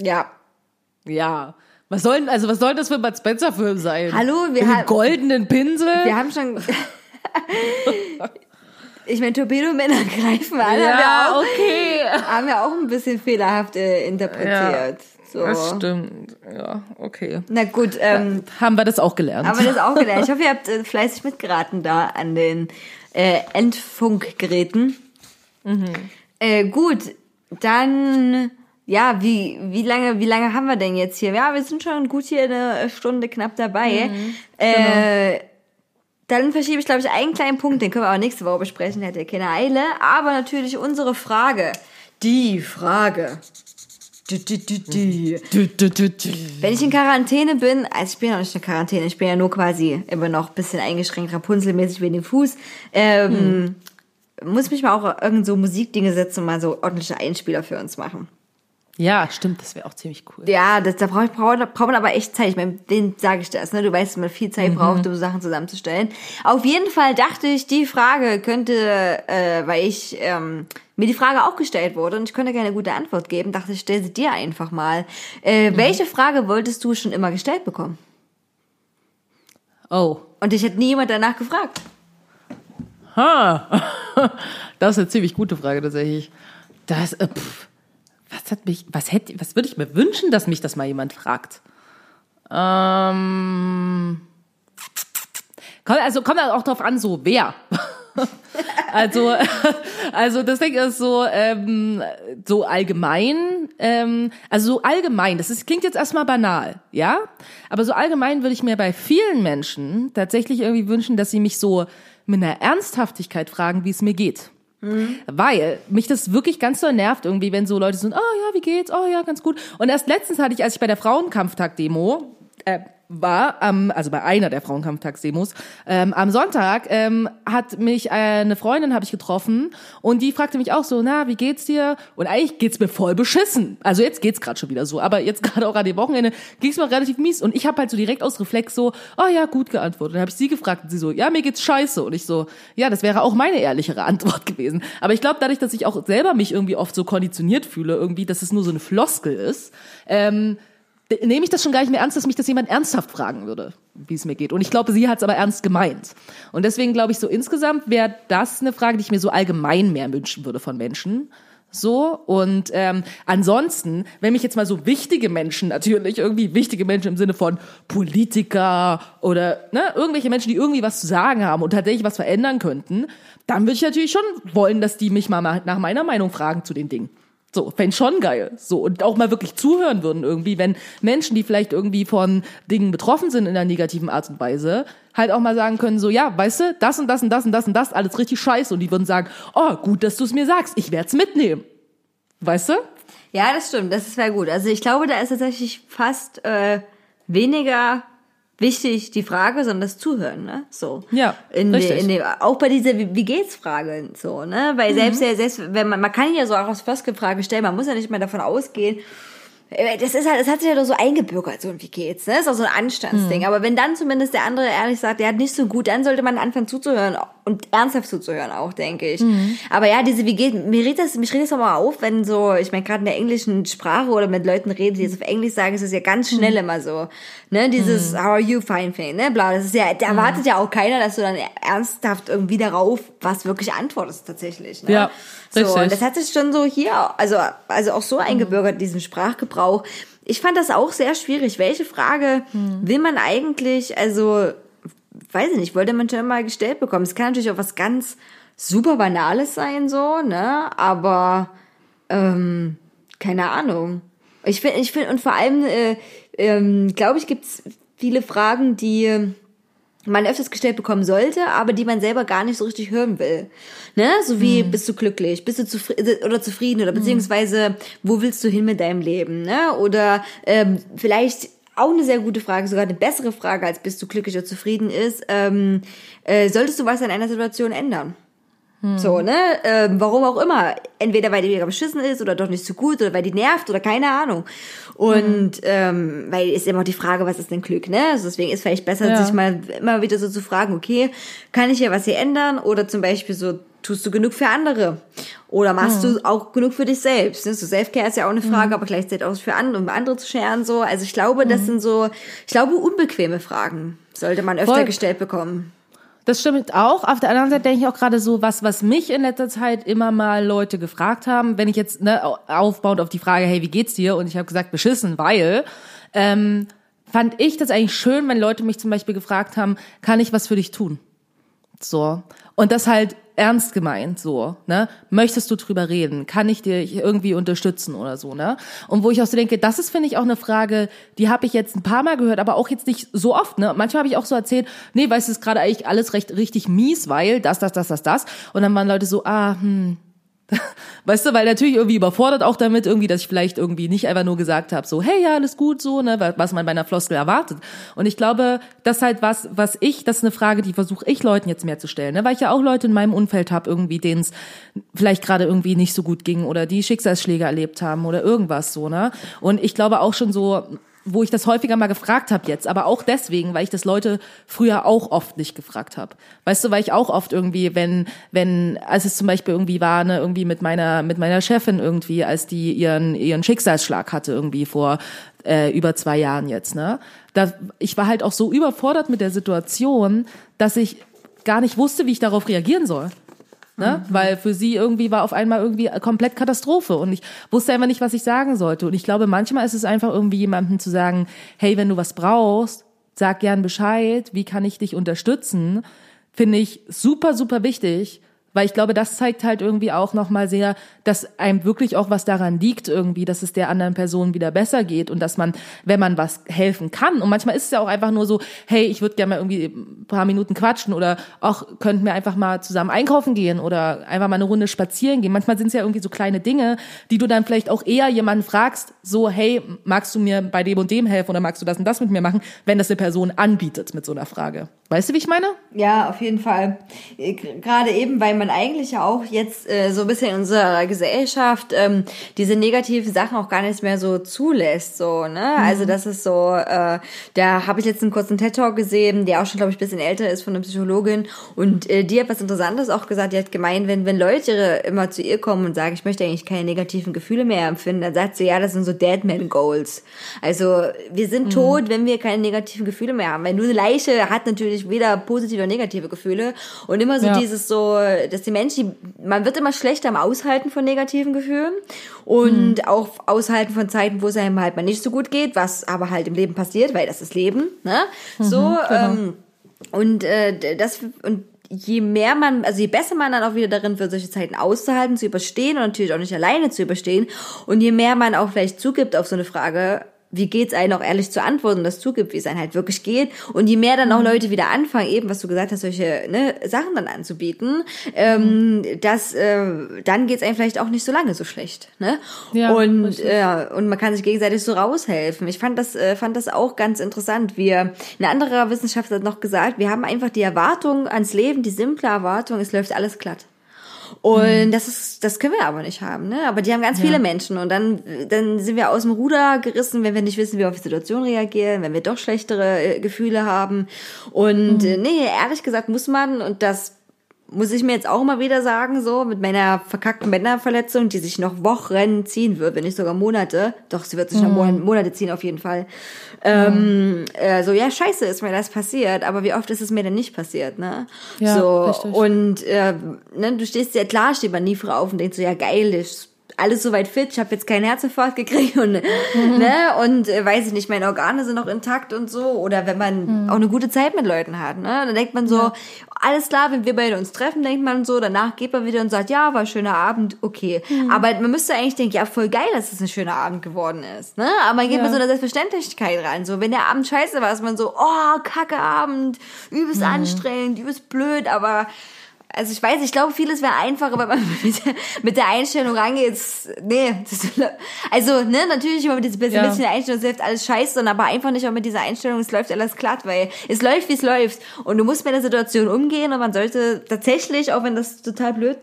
Ja. Ja. Was soll denn, also was soll das für ein Bud Spencer Film sein? Hallo, wir haben- goldenen Pinsel? Wir haben schon. ich meine, Torpedomänner greifen an, haben, wir ja, auch, okay. haben wir auch ein bisschen fehlerhaft äh, interpretiert. So. Das stimmt. Ja, okay. Na gut, ähm, Haben wir das auch gelernt? haben wir das auch gelernt. Ich hoffe, ihr habt äh, fleißig mitgeraten da an den äh, Endfunkgeräten. Äh, gut, dann ja, wie wie lange wie lange haben wir denn jetzt hier? Ja, wir sind schon gut hier eine Stunde knapp dabei. Äh, dann verschiebe ich, glaube ich, einen kleinen Punkt, den können wir auch nächste Woche besprechen, hätte ja keine Eile. Aber natürlich unsere Frage. Die Frage. Du, du, du. Wenn ich in Quarantäne bin, also ich bin ja noch nicht in Quarantäne, ich bin ja nur quasi immer noch ein bisschen eingeschränkt, rapunzelmäßig wegen dem Fuß, ähm, muss mich mal auch irgend so Musikdinge setzen und mal so ordentliche Einspieler für uns machen. Ja, stimmt, das wäre auch ziemlich cool. Ja, das, da braucht brauch, braucht man aber echt Zeit. Ich meine, wen sage ich das? Ne? Du weißt, dass man viel Zeit braucht, um Sachen zusammenzustellen. Auf jeden Fall dachte ich, die Frage könnte, äh, weil ich ähm, mir die Frage auch gestellt wurde und ich könnte keine gute Antwort geben, dachte ich, stell sie dir einfach mal. Äh, Welche Frage wolltest du schon immer gestellt bekommen? Oh. Und dich hat nie jemand danach gefragt. Ha. Das ist eine ziemlich gute Frage tatsächlich. Das, äh, pff, was hat mich, was hätte, was würde ich mir wünschen, dass mich das mal jemand fragt? Ähm, also kommt halt auch drauf an, so wer. also, also das Ding ist so, ähm, so allgemein, ähm, also so allgemein, das ist, klingt jetzt erstmal banal, ja? Aber so allgemein würde ich mir bei vielen Menschen tatsächlich irgendwie wünschen, dass sie mich so mit einer Ernsthaftigkeit fragen, wie es mir geht. Weil mich das wirklich ganz so nervt irgendwie, wenn so Leute sind, oh ja, wie geht's? Oh ja, ganz gut. Und erst letztens hatte ich, als ich bei der Frauenkampftag-Demo äh, war, ähm, also bei einer der Frauenkampftagsdemos, ähm, am Sonntag ähm, hat mich äh, eine Freundin habe ich getroffen und die fragte mich auch so, na, wie geht's dir? Und eigentlich geht's mir voll beschissen. Also jetzt geht's gerade schon wieder so, aber jetzt gerade auch an dem Wochenende ging's mir relativ mies und ich habe halt so direkt aus Reflex so, oh ja, gut geantwortet. Und dann habe ich sie gefragt und sie so, ja, mir geht's scheiße und ich so, ja, das wäre auch meine ehrlichere Antwort gewesen. Aber ich glaube, dadurch, dass ich auch selber mich irgendwie oft so konditioniert fühle, irgendwie, dass es nur so eine Floskel ist, ähm, nehme ich das schon gar nicht mehr ernst, dass mich das jemand ernsthaft fragen würde, wie es mir geht. Und ich glaube, sie hat es aber ernst gemeint. Und deswegen glaube ich, so insgesamt wäre das eine Frage, die ich mir so allgemein mehr wünschen würde von Menschen. So, und ähm, ansonsten, wenn mich jetzt mal so wichtige Menschen, natürlich irgendwie wichtige Menschen im Sinne von Politiker oder ne, irgendwelche Menschen, die irgendwie was zu sagen haben und tatsächlich was verändern könnten, dann würde ich natürlich schon wollen, dass die mich mal nach meiner Meinung fragen zu den Dingen. So, fände schon geil. So, und auch mal wirklich zuhören würden irgendwie, wenn Menschen, die vielleicht irgendwie von Dingen betroffen sind in einer negativen Art und Weise, halt auch mal sagen können, so, ja, weißt du, das und das und das und das und das, alles richtig scheiße. Und die würden sagen, oh, gut, dass du es mir sagst, ich werde es mitnehmen. Weißt du? Ja, das stimmt, das wäre gut. Also ich glaube, da ist tatsächlich fast äh, weniger wichtig die Frage, sondern das Zuhören, ne? So. Ja, in richtig. De, in de, auch bei dieser wie, wie geht's Frage so, ne? Weil selbst ja, selbst wenn man man kann ja so auch aus Floskelfrage stellen, man muss ja nicht mehr davon ausgehen, das ist halt, das hat sich ja doch so eingebürgert, so wie geht's, ne? Das ist auch so ein Anstandsding. Hm. Aber wenn dann zumindest der andere ehrlich sagt, der hat nicht so gut, dann sollte man anfangen zuzuhören und ernsthaft zuzuhören auch, denke ich. Hm. Aber ja, diese, wie geht, mir regt das, mich regt das auch mal auf, wenn so, ich meine, gerade in der englischen Sprache oder mit Leuten reden, die jetzt auf Englisch sagen, ist es ja ganz Hm. schnell immer so, ne? Dieses, how are you, fine, fine, ne? Bla, das ist ja, Hm. da erwartet ja auch keiner, dass du dann ernsthaft irgendwie darauf was wirklich antwortest, tatsächlich, ne? Ja, So, richtig. und das hat sich schon so hier, also, also auch so eingebürgert, diesen Sprachgebrauch. Ich fand das auch sehr schwierig. Welche Frage will man eigentlich, also, weiß ich nicht, wollte man schon immer gestellt bekommen. Es kann natürlich auch was ganz super Banales sein, so, ne, aber, ähm, keine Ahnung. Ich finde, ich finde, und vor allem, äh, ähm, glaube ich, gibt's viele Fragen, die, man öfters gestellt bekommen sollte, aber die man selber gar nicht so richtig hören will. Ne? So wie, bist du glücklich, bist du zufrieden oder zufrieden oder beziehungsweise, wo willst du hin mit deinem Leben? Ne? Oder ähm, vielleicht auch eine sehr gute Frage, sogar eine bessere Frage, als bist du glücklich oder zufrieden ist, ähm, äh, solltest du was an einer Situation ändern? So, ne? Ähm, warum auch immer. Entweder weil die mega beschissen ist oder doch nicht so gut oder weil die nervt oder keine Ahnung. Und ähm, weil ist immer die Frage, was ist denn Glück, ne? Also deswegen ist vielleicht besser, Ja. sich mal immer wieder so zu fragen, okay, kann ich ja was hier ändern? Oder zum Beispiel so, tust du genug für andere? Oder machst du auch genug für dich selbst? Ne? So Selfcare ist ja auch eine Frage, aber gleichzeitig auch für andere, um andere zu scheren. So. Also ich glaube, das sind so, ich glaube, unbequeme Fragen sollte man öfter Voll. gestellt bekommen. Das stimmt auch. Auf der anderen Seite denke ich auch gerade so, was, was mich in letzter Zeit immer mal Leute gefragt haben, wenn ich jetzt ne, aufbauend auf die Frage, hey, wie geht's dir? Und ich habe gesagt, beschissen, weil ähm, fand ich das eigentlich schön, wenn Leute mich zum Beispiel gefragt haben, kann ich was für dich tun? So. Und das halt ernst gemeint, so, ne? Möchtest du drüber reden? Kann ich dir irgendwie unterstützen oder so, ne? Und wo ich auch so denke, das ist, finde ich, auch eine Frage, die habe ich jetzt ein paar Mal gehört, aber auch jetzt nicht so oft, ne? Manchmal habe ich auch so erzählt, nee, weißt du, ist gerade eigentlich alles recht richtig mies, weil das, das, das, das, das. Und dann waren Leute so, ah, hm, Weißt du, weil natürlich irgendwie überfordert auch damit irgendwie, dass ich vielleicht irgendwie nicht einfach nur gesagt habe, so, hey, ja, alles gut, so, ne, was man bei einer Floskel erwartet. Und ich glaube, das ist halt was, was ich, das ist eine Frage, die versuche ich Leuten jetzt mehr zu stellen, ne, weil ich ja auch Leute in meinem Umfeld habe, irgendwie, denen es vielleicht gerade irgendwie nicht so gut ging oder die Schicksalsschläge erlebt haben oder irgendwas so, ne. Und ich glaube auch schon so, wo ich das häufiger mal gefragt habe jetzt, aber auch deswegen, weil ich das Leute früher auch oft nicht gefragt habe. Weißt du, weil ich auch oft irgendwie, wenn, wenn, als es zum Beispiel irgendwie war, ne, irgendwie mit meiner, mit meiner Chefin irgendwie, als die ihren, ihren Schicksalsschlag hatte irgendwie vor äh, über zwei Jahren jetzt, ne, da, ich war halt auch so überfordert mit der Situation, dass ich gar nicht wusste, wie ich darauf reagieren soll. Ne? Weil für sie irgendwie war auf einmal irgendwie komplett Katastrophe und ich wusste einfach nicht, was ich sagen sollte. Und ich glaube, manchmal ist es einfach irgendwie jemandem zu sagen, hey, wenn du was brauchst, sag gern Bescheid, wie kann ich dich unterstützen, finde ich super, super wichtig. Weil ich glaube, das zeigt halt irgendwie auch nochmal sehr, dass einem wirklich auch was daran liegt irgendwie, dass es der anderen Person wieder besser geht und dass man, wenn man was helfen kann, und manchmal ist es ja auch einfach nur so, hey, ich würde gerne mal irgendwie ein paar Minuten quatschen oder auch könnten wir einfach mal zusammen einkaufen gehen oder einfach mal eine Runde spazieren gehen. Manchmal sind es ja irgendwie so kleine Dinge, die du dann vielleicht auch eher jemanden fragst, so, hey, magst du mir bei dem und dem helfen oder magst du das und das mit mir machen, wenn das eine Person anbietet mit so einer Frage. Weißt du, wie ich meine? Ja, auf jeden Fall. Äh, Gerade eben, weil man eigentlich ja auch jetzt äh, so ein bisschen in unserer Gesellschaft ähm, diese negativen Sachen auch gar nicht mehr so zulässt, so ne. Also das ist so. Äh, da habe ich jetzt einen kurzen TED Talk gesehen, der auch schon glaube ich ein bisschen älter ist von einer Psychologin und äh, die hat was Interessantes auch gesagt. Die hat gemeint, wenn wenn Leute immer zu ihr kommen und sagen, ich möchte eigentlich keine negativen Gefühle mehr empfinden, dann sagt sie, ja, das sind so Deadman Goals. Also wir sind tot, wenn wir keine negativen Gefühle mehr haben. Weil nur eine Leiche hat natürlich weder positive oder negative Gefühle. Und immer so Ja. dieses so, dass die Menschen, man wird immer schlechter am Aushalten von negativen Gefühlen und auch aushalten von Zeiten, wo es einem halt mal nicht so gut geht, was aber halt im Leben passiert, weil das ist Leben, ne? So, ähm, und äh, das und je mehr man, also je besser man dann auch wieder darin wird, solche Zeiten auszuhalten, zu überstehen und natürlich auch nicht alleine zu überstehen und je mehr man auch vielleicht zugibt auf so eine Frage, wie geht's einem auch ehrlich zu antworten, und das zugibt, wie es einem halt wirklich geht. Und je mehr dann auch Leute wieder anfangen, eben, was du gesagt hast, solche ne, Sachen dann anzubieten, ähm, das, äh, dann geht's einem vielleicht auch nicht so lange so schlecht. Ne? Ja, und, richtig. äh, und man kann sich gegenseitig so raushelfen. Ich fand das, äh, fand das auch ganz interessant. Wir, ein anderer Wissenschaftler hat noch gesagt, wir haben einfach die Erwartung ans Leben, die simple Erwartung, es läuft alles glatt. Und das ist, das können wir aber nicht haben, ne? Aber die haben ganz viele Menschen und dann, dann sind wir aus dem Ruder gerissen, wenn wir nicht wissen, wie wir auf die Situation reagieren, wenn wir doch schlechtere äh, Gefühle haben. Und äh, nee, ehrlich gesagt muss man, und das muss ich mir jetzt auch mal wieder sagen, so mit meiner verkackten Bänderverletzung, die sich noch Wochen ziehen wird, wenn nicht sogar Monate. Doch, sie wird sich noch Mon- Monate ziehen auf jeden Fall. Ähm, äh, so, ja, scheiße ist mir das passiert, aber wie oft ist es mir denn nicht passiert, ne? Ja, so, richtig. und äh, ne, du stehst ja klar, steht man nie früh auf und denkst so, ja geil, ich alles soweit fit, ich habe jetzt keinen Herzinfarkt gekriegt und Mhm. ne und äh, weiß ich nicht, meine Organe sind noch intakt und so oder wenn man Mhm. auch eine gute Zeit mit Leuten hat, ne, dann denkt man so, alles klar, wenn wir beide uns treffen, denkt man so, danach geht man wieder und sagt, ja, war schöner Abend, okay, Mhm. aber man müsste eigentlich denken, ja, voll geil, dass es ein schöner Abend geworden ist, ne, aber man geht Ja. mit so einer Selbstverständlichkeit rein, so wenn der Abend scheiße war, ist man so, oh, kacke Abend, übelst Mhm. anstrengend, übelst blöd, aber also ich weiß, ich glaube, vieles wäre einfacher, wenn man mit der, mit der Einstellung rangeht. Nee, das, also ne, natürlich immer mit dieser pessimistischen Einstellung, es läuft alles scheiße, sondern aber einfach nicht auch mit dieser Einstellung, es läuft alles glatt, weil es läuft, wie es läuft. Und du musst mit der Situation umgehen und man sollte tatsächlich, auch wenn das total blöd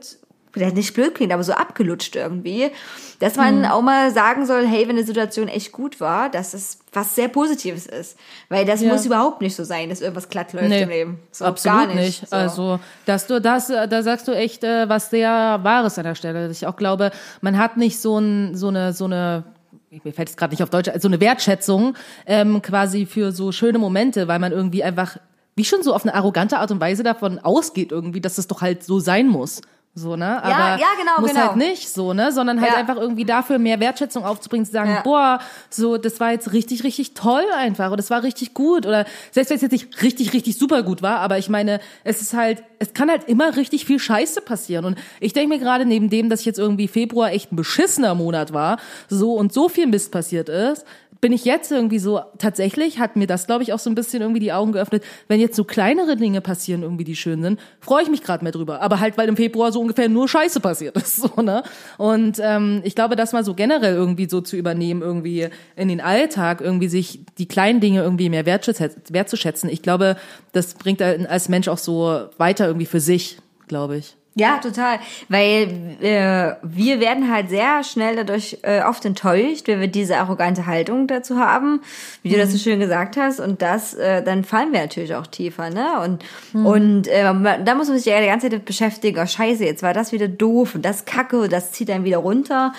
vielleicht nicht blöd klingt, aber so abgelutscht irgendwie, dass man Mhm. auch mal sagen soll, hey, wenn eine Situation echt gut war, dass es was sehr Positives ist. Weil das Ja. muss überhaupt nicht so sein, dass irgendwas glatt läuft im Leben. So, absolut gar nicht. So. Also, dass du das, äh, da sagst du echt äh, was sehr Wahres an der Stelle. Ich auch glaube, man hat nicht so, ein, so eine, so eine mir fällt es gerade nicht auf Deutsch, so eine Wertschätzung ähm, quasi für so schöne Momente, weil man irgendwie einfach, wie schon so auf eine arrogante Art und Weise davon ausgeht irgendwie, dass es doch halt so sein muss. So, ne? Aber ja, genau, muss genau. halt nicht so, ne? Sondern halt Ja. einfach irgendwie dafür mehr Wertschätzung aufzubringen, zu sagen, Ja. boah, so, das war jetzt richtig, richtig toll einfach oder das war richtig gut oder selbst wenn es jetzt nicht richtig, richtig super gut war, aber ich meine, es ist halt, es kann halt immer richtig viel Scheiße passieren und ich denke mir gerade neben dem, dass ich jetzt irgendwie Februar echt ein beschissener Monat war, so und so viel Mist passiert ist, bin ich jetzt irgendwie so, tatsächlich hat mir das, glaube ich, auch so ein bisschen irgendwie die Augen geöffnet, wenn jetzt so kleinere Dinge passieren, irgendwie, die schön sind, freue ich mich gerade mehr drüber. Aber halt, weil im Februar so ungefähr nur Scheiße passiert ist, so, ne? Und ähm, ich glaube, das mal so generell irgendwie so zu übernehmen, irgendwie in den Alltag, irgendwie sich die kleinen Dinge irgendwie mehr wertzuschätzen, ich glaube, das bringt als Mensch auch so weiter irgendwie für sich, glaube ich. Ja, total. Weil äh, wir werden halt sehr schnell dadurch äh, oft enttäuscht, wenn wir diese arrogante Haltung dazu haben, wie du das so schön gesagt hast. Und das, äh, dann fallen wir natürlich auch tiefer, ne? Und, und äh, da muss man sich ja die ganze Zeit beschäftigen, oh scheiße, jetzt war das wieder doof und das kacke, das zieht einen wieder runter.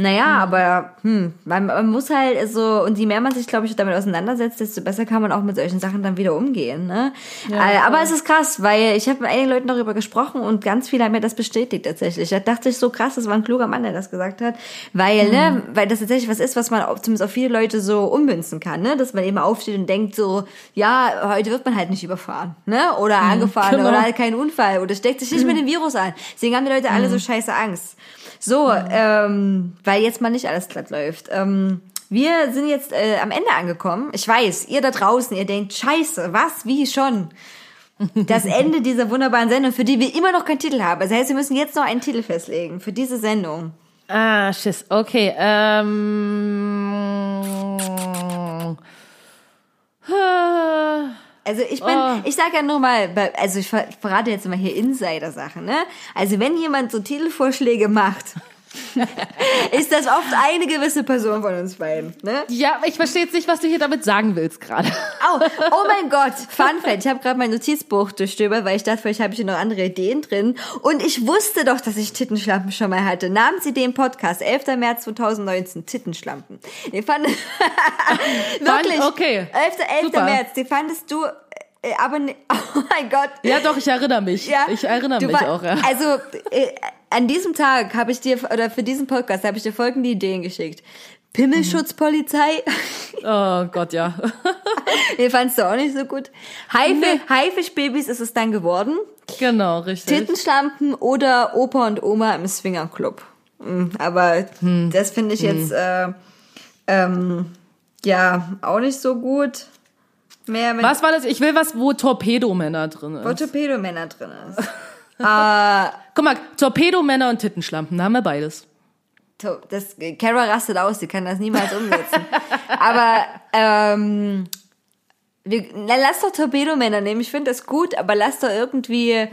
Naja, aber hm, man, man muss halt so, und je mehr man sich, glaube ich, damit auseinandersetzt, desto besser kann man auch mit solchen Sachen dann wieder umgehen. Ne? äh, aber es ist krass, weil ich habe mit einigen Leuten darüber gesprochen und ganz viele haben mir das bestätigt tatsächlich. Da dachte ich so krass, das war ein kluger Mann, der das gesagt hat. Weil, ne, weil das tatsächlich was ist, was man auch, zumindest auf viele Leute so ummünzen kann, ne? Dass man eben aufsteht und denkt so, ja, heute wird man halt nicht überfahren, ne? Oder angefahren genau. oder halt kein Unfall oder steckt sich nicht mit dem Virus an. Deswegen haben die Leute alle so scheiße Angst. So, ähm, weil jetzt mal nicht alles glatt läuft. Ähm, wir sind jetzt äh, am Ende angekommen. Ich weiß, ihr da draußen, ihr denkt, scheiße, was, wie schon? Das Ende dieser wunderbaren Sendung, für die wir immer noch keinen Titel haben. Das heißt, wir müssen jetzt noch einen Titel festlegen für diese Sendung. Ah, Schiss. Okay. Ähm. Also ich bin, Oh. ich sag ja nur mal, also ich ver- verrate jetzt mal hier Insider-Sachen, ne? Also wenn jemand so Titelvorschläge macht, ist das oft eine gewisse Person von uns beiden, ne? Ja, ich verstehe jetzt nicht, was du hier damit sagen willst gerade. Au, oh mein Gott, Fun Fact, ich habe gerade mein Notizbuch durchstöbert, weil ich dachte, vielleicht habe ich hier noch andere Ideen drin. Und ich wusste doch, dass ich Tittenschlampen schon mal hatte. Namensidee im Podcast, 11. März 2019, Tittenschlampen. Den fand wirklich, okay. 11. 11. Super. März, den fandest du, aber, ne, oh mein Gott. Ja, doch, ich erinnere mich. Ja, ich erinnere mich war- auch, ja. Also äh, an diesem Tag habe ich dir oder für diesen Podcast habe ich dir folgende Ideen geschickt. Pimmelschutzpolizei, Oh Gott, ja. den fandst du auch nicht so gut. Haifi- Haifischbabys ist es dann geworden. genau, richtig. Tittenschlampen oder Opa und Oma im Swingerclub. Hm, Aber Hm. das finde ich jetzt äh, ähm, ja auch nicht so gut. Mehr mit Was war das? Ich will was, wo Torpedomänner drin ist. wo Torpedomänner drin ist. Guck mal, Torpedomänner und Tittenschlampen, da haben wir beides. Das Kara rastet aus, die kann das niemals umsetzen. aber ähm, wir, na, lass doch Torpedomänner nehmen. Ich finde das gut, aber lass doch irgendwie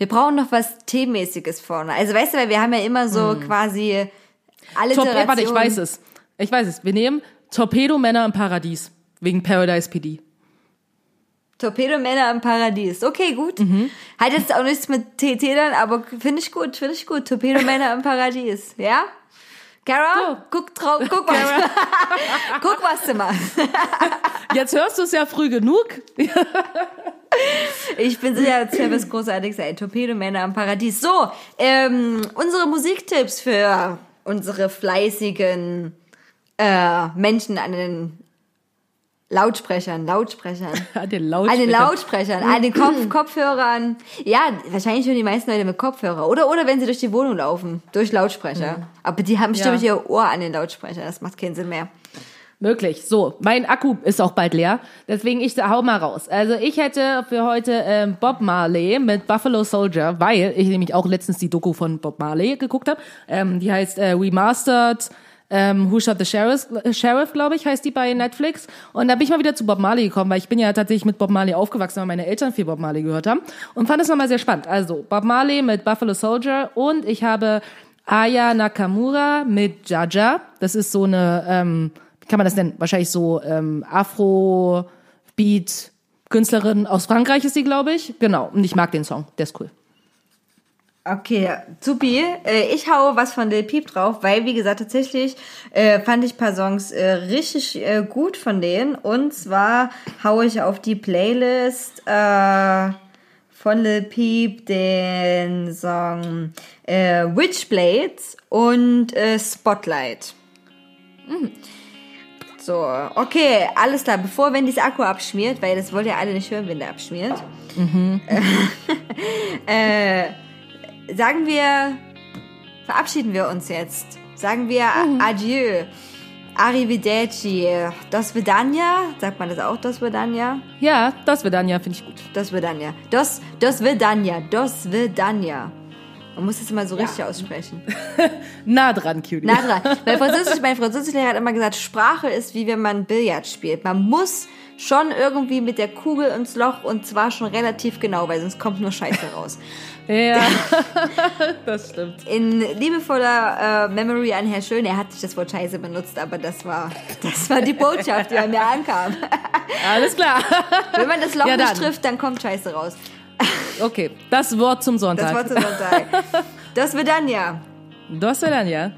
Wir brauchen noch was Teemäßiges vorne. Also weißt du, weil wir haben ja immer so quasi alle äh, warte, ich weiß es. Ich weiß es. Wir nehmen Torpedo-Männer im Paradies. Wegen Paradise PD. Torpedomänner im Paradies. Okay, gut. Hat jetzt auch nichts mit TT dann, aber finde ich gut, finde ich gut. Torpedomänner im Paradies. Ja? Kara, guck, trau, guck, was, guck, was du machst. Jetzt hörst du es ja früh genug. Ich bin sicher, es wird was Großartiges sein. Torpedomänner im Paradies. So, ähm, unsere Musiktipps für unsere fleißigen äh, Menschen an den Lautsprechern, Lautsprechern. An den An Lautsprechern. den Lautsprechern, an den Kopf Kopfhörern. Ja, wahrscheinlich hören die meisten Leute mit Kopfhörer. Oder, oder wenn sie durch die Wohnung laufen, durch Lautsprecher. Aber die haben bestimmt Ja. ihr Ohr an den Lautsprecher. Das macht keinen Sinn mehr. Möglich. So, mein Akku ist auch bald leer. Deswegen ich hau mal raus. Also ich hätte für heute ähm, Bob Marley mit Buffalo Soldier, weil ich nämlich auch letztens die Doku von Bob Marley geguckt habe. Ähm, die heißt äh, Remastered ähm, Who Shot the Sheriff, Sheriff glaube ich, heißt die bei Netflix. Und da bin ich mal wieder zu Bob Marley gekommen, weil ich bin ja tatsächlich mit Bob Marley aufgewachsen, weil meine Eltern viel Bob Marley gehört haben. Und fand es nochmal sehr spannend. Also Bob Marley mit Buffalo Soldier und ich habe Aya Nakamura mit Jaja. Das ist so eine, ähm, wie kann man das nennen? Wahrscheinlich so ähm, Afro-Beat-Künstlerin aus Frankreich ist sie, glaube ich. Genau. Und ich mag den Song. Der ist cool. Okay, supi. Äh, ich hau was von Lil Peep drauf, weil, wie gesagt, tatsächlich äh, fand ich ein paar Songs äh, richtig gut von denen. Und zwar hau ich auf die Playlist von Lil Peep den Song Witchblades und Spotlight. Mhm. So, okay, alles klar. Bevor Wendys Akku abschmiert, weil das wollt ihr alle nicht hören, wenn der abschmiert. äh, sagen wir, verabschieden wir uns jetzt. Sagen wir Adieu. Arrivederci. Das Vidania. Sagt man das auch, das Vidania? Ja, das wird dann ja, finde ich gut. Das Vidania. Das, das Vidania. Das Vidania. Man muss das immer so richtig aussprechen. Nah dran, Cutie. Na dran. Weil Französisch, mein Französischlehrer hat immer gesagt, Sprache ist wie wenn man Billard spielt. Man muss schon irgendwie mit der Kugel ins Loch und zwar schon relativ genau, weil sonst kommt nur Scheiße raus. Ja, das stimmt. In liebevoller äh, Memory an Herr Schön, er hat nicht das Wort Scheiße benutzt, aber das war, das war die Botschaft, die bei mir ankam. Alles klar. Wenn man das Loch Ja, nicht trifft, dann kommt Scheiße raus. Okay, das Wort zum Das Sonntag. war zu Sonntag. Das wird dann ja. Das wird dann ja.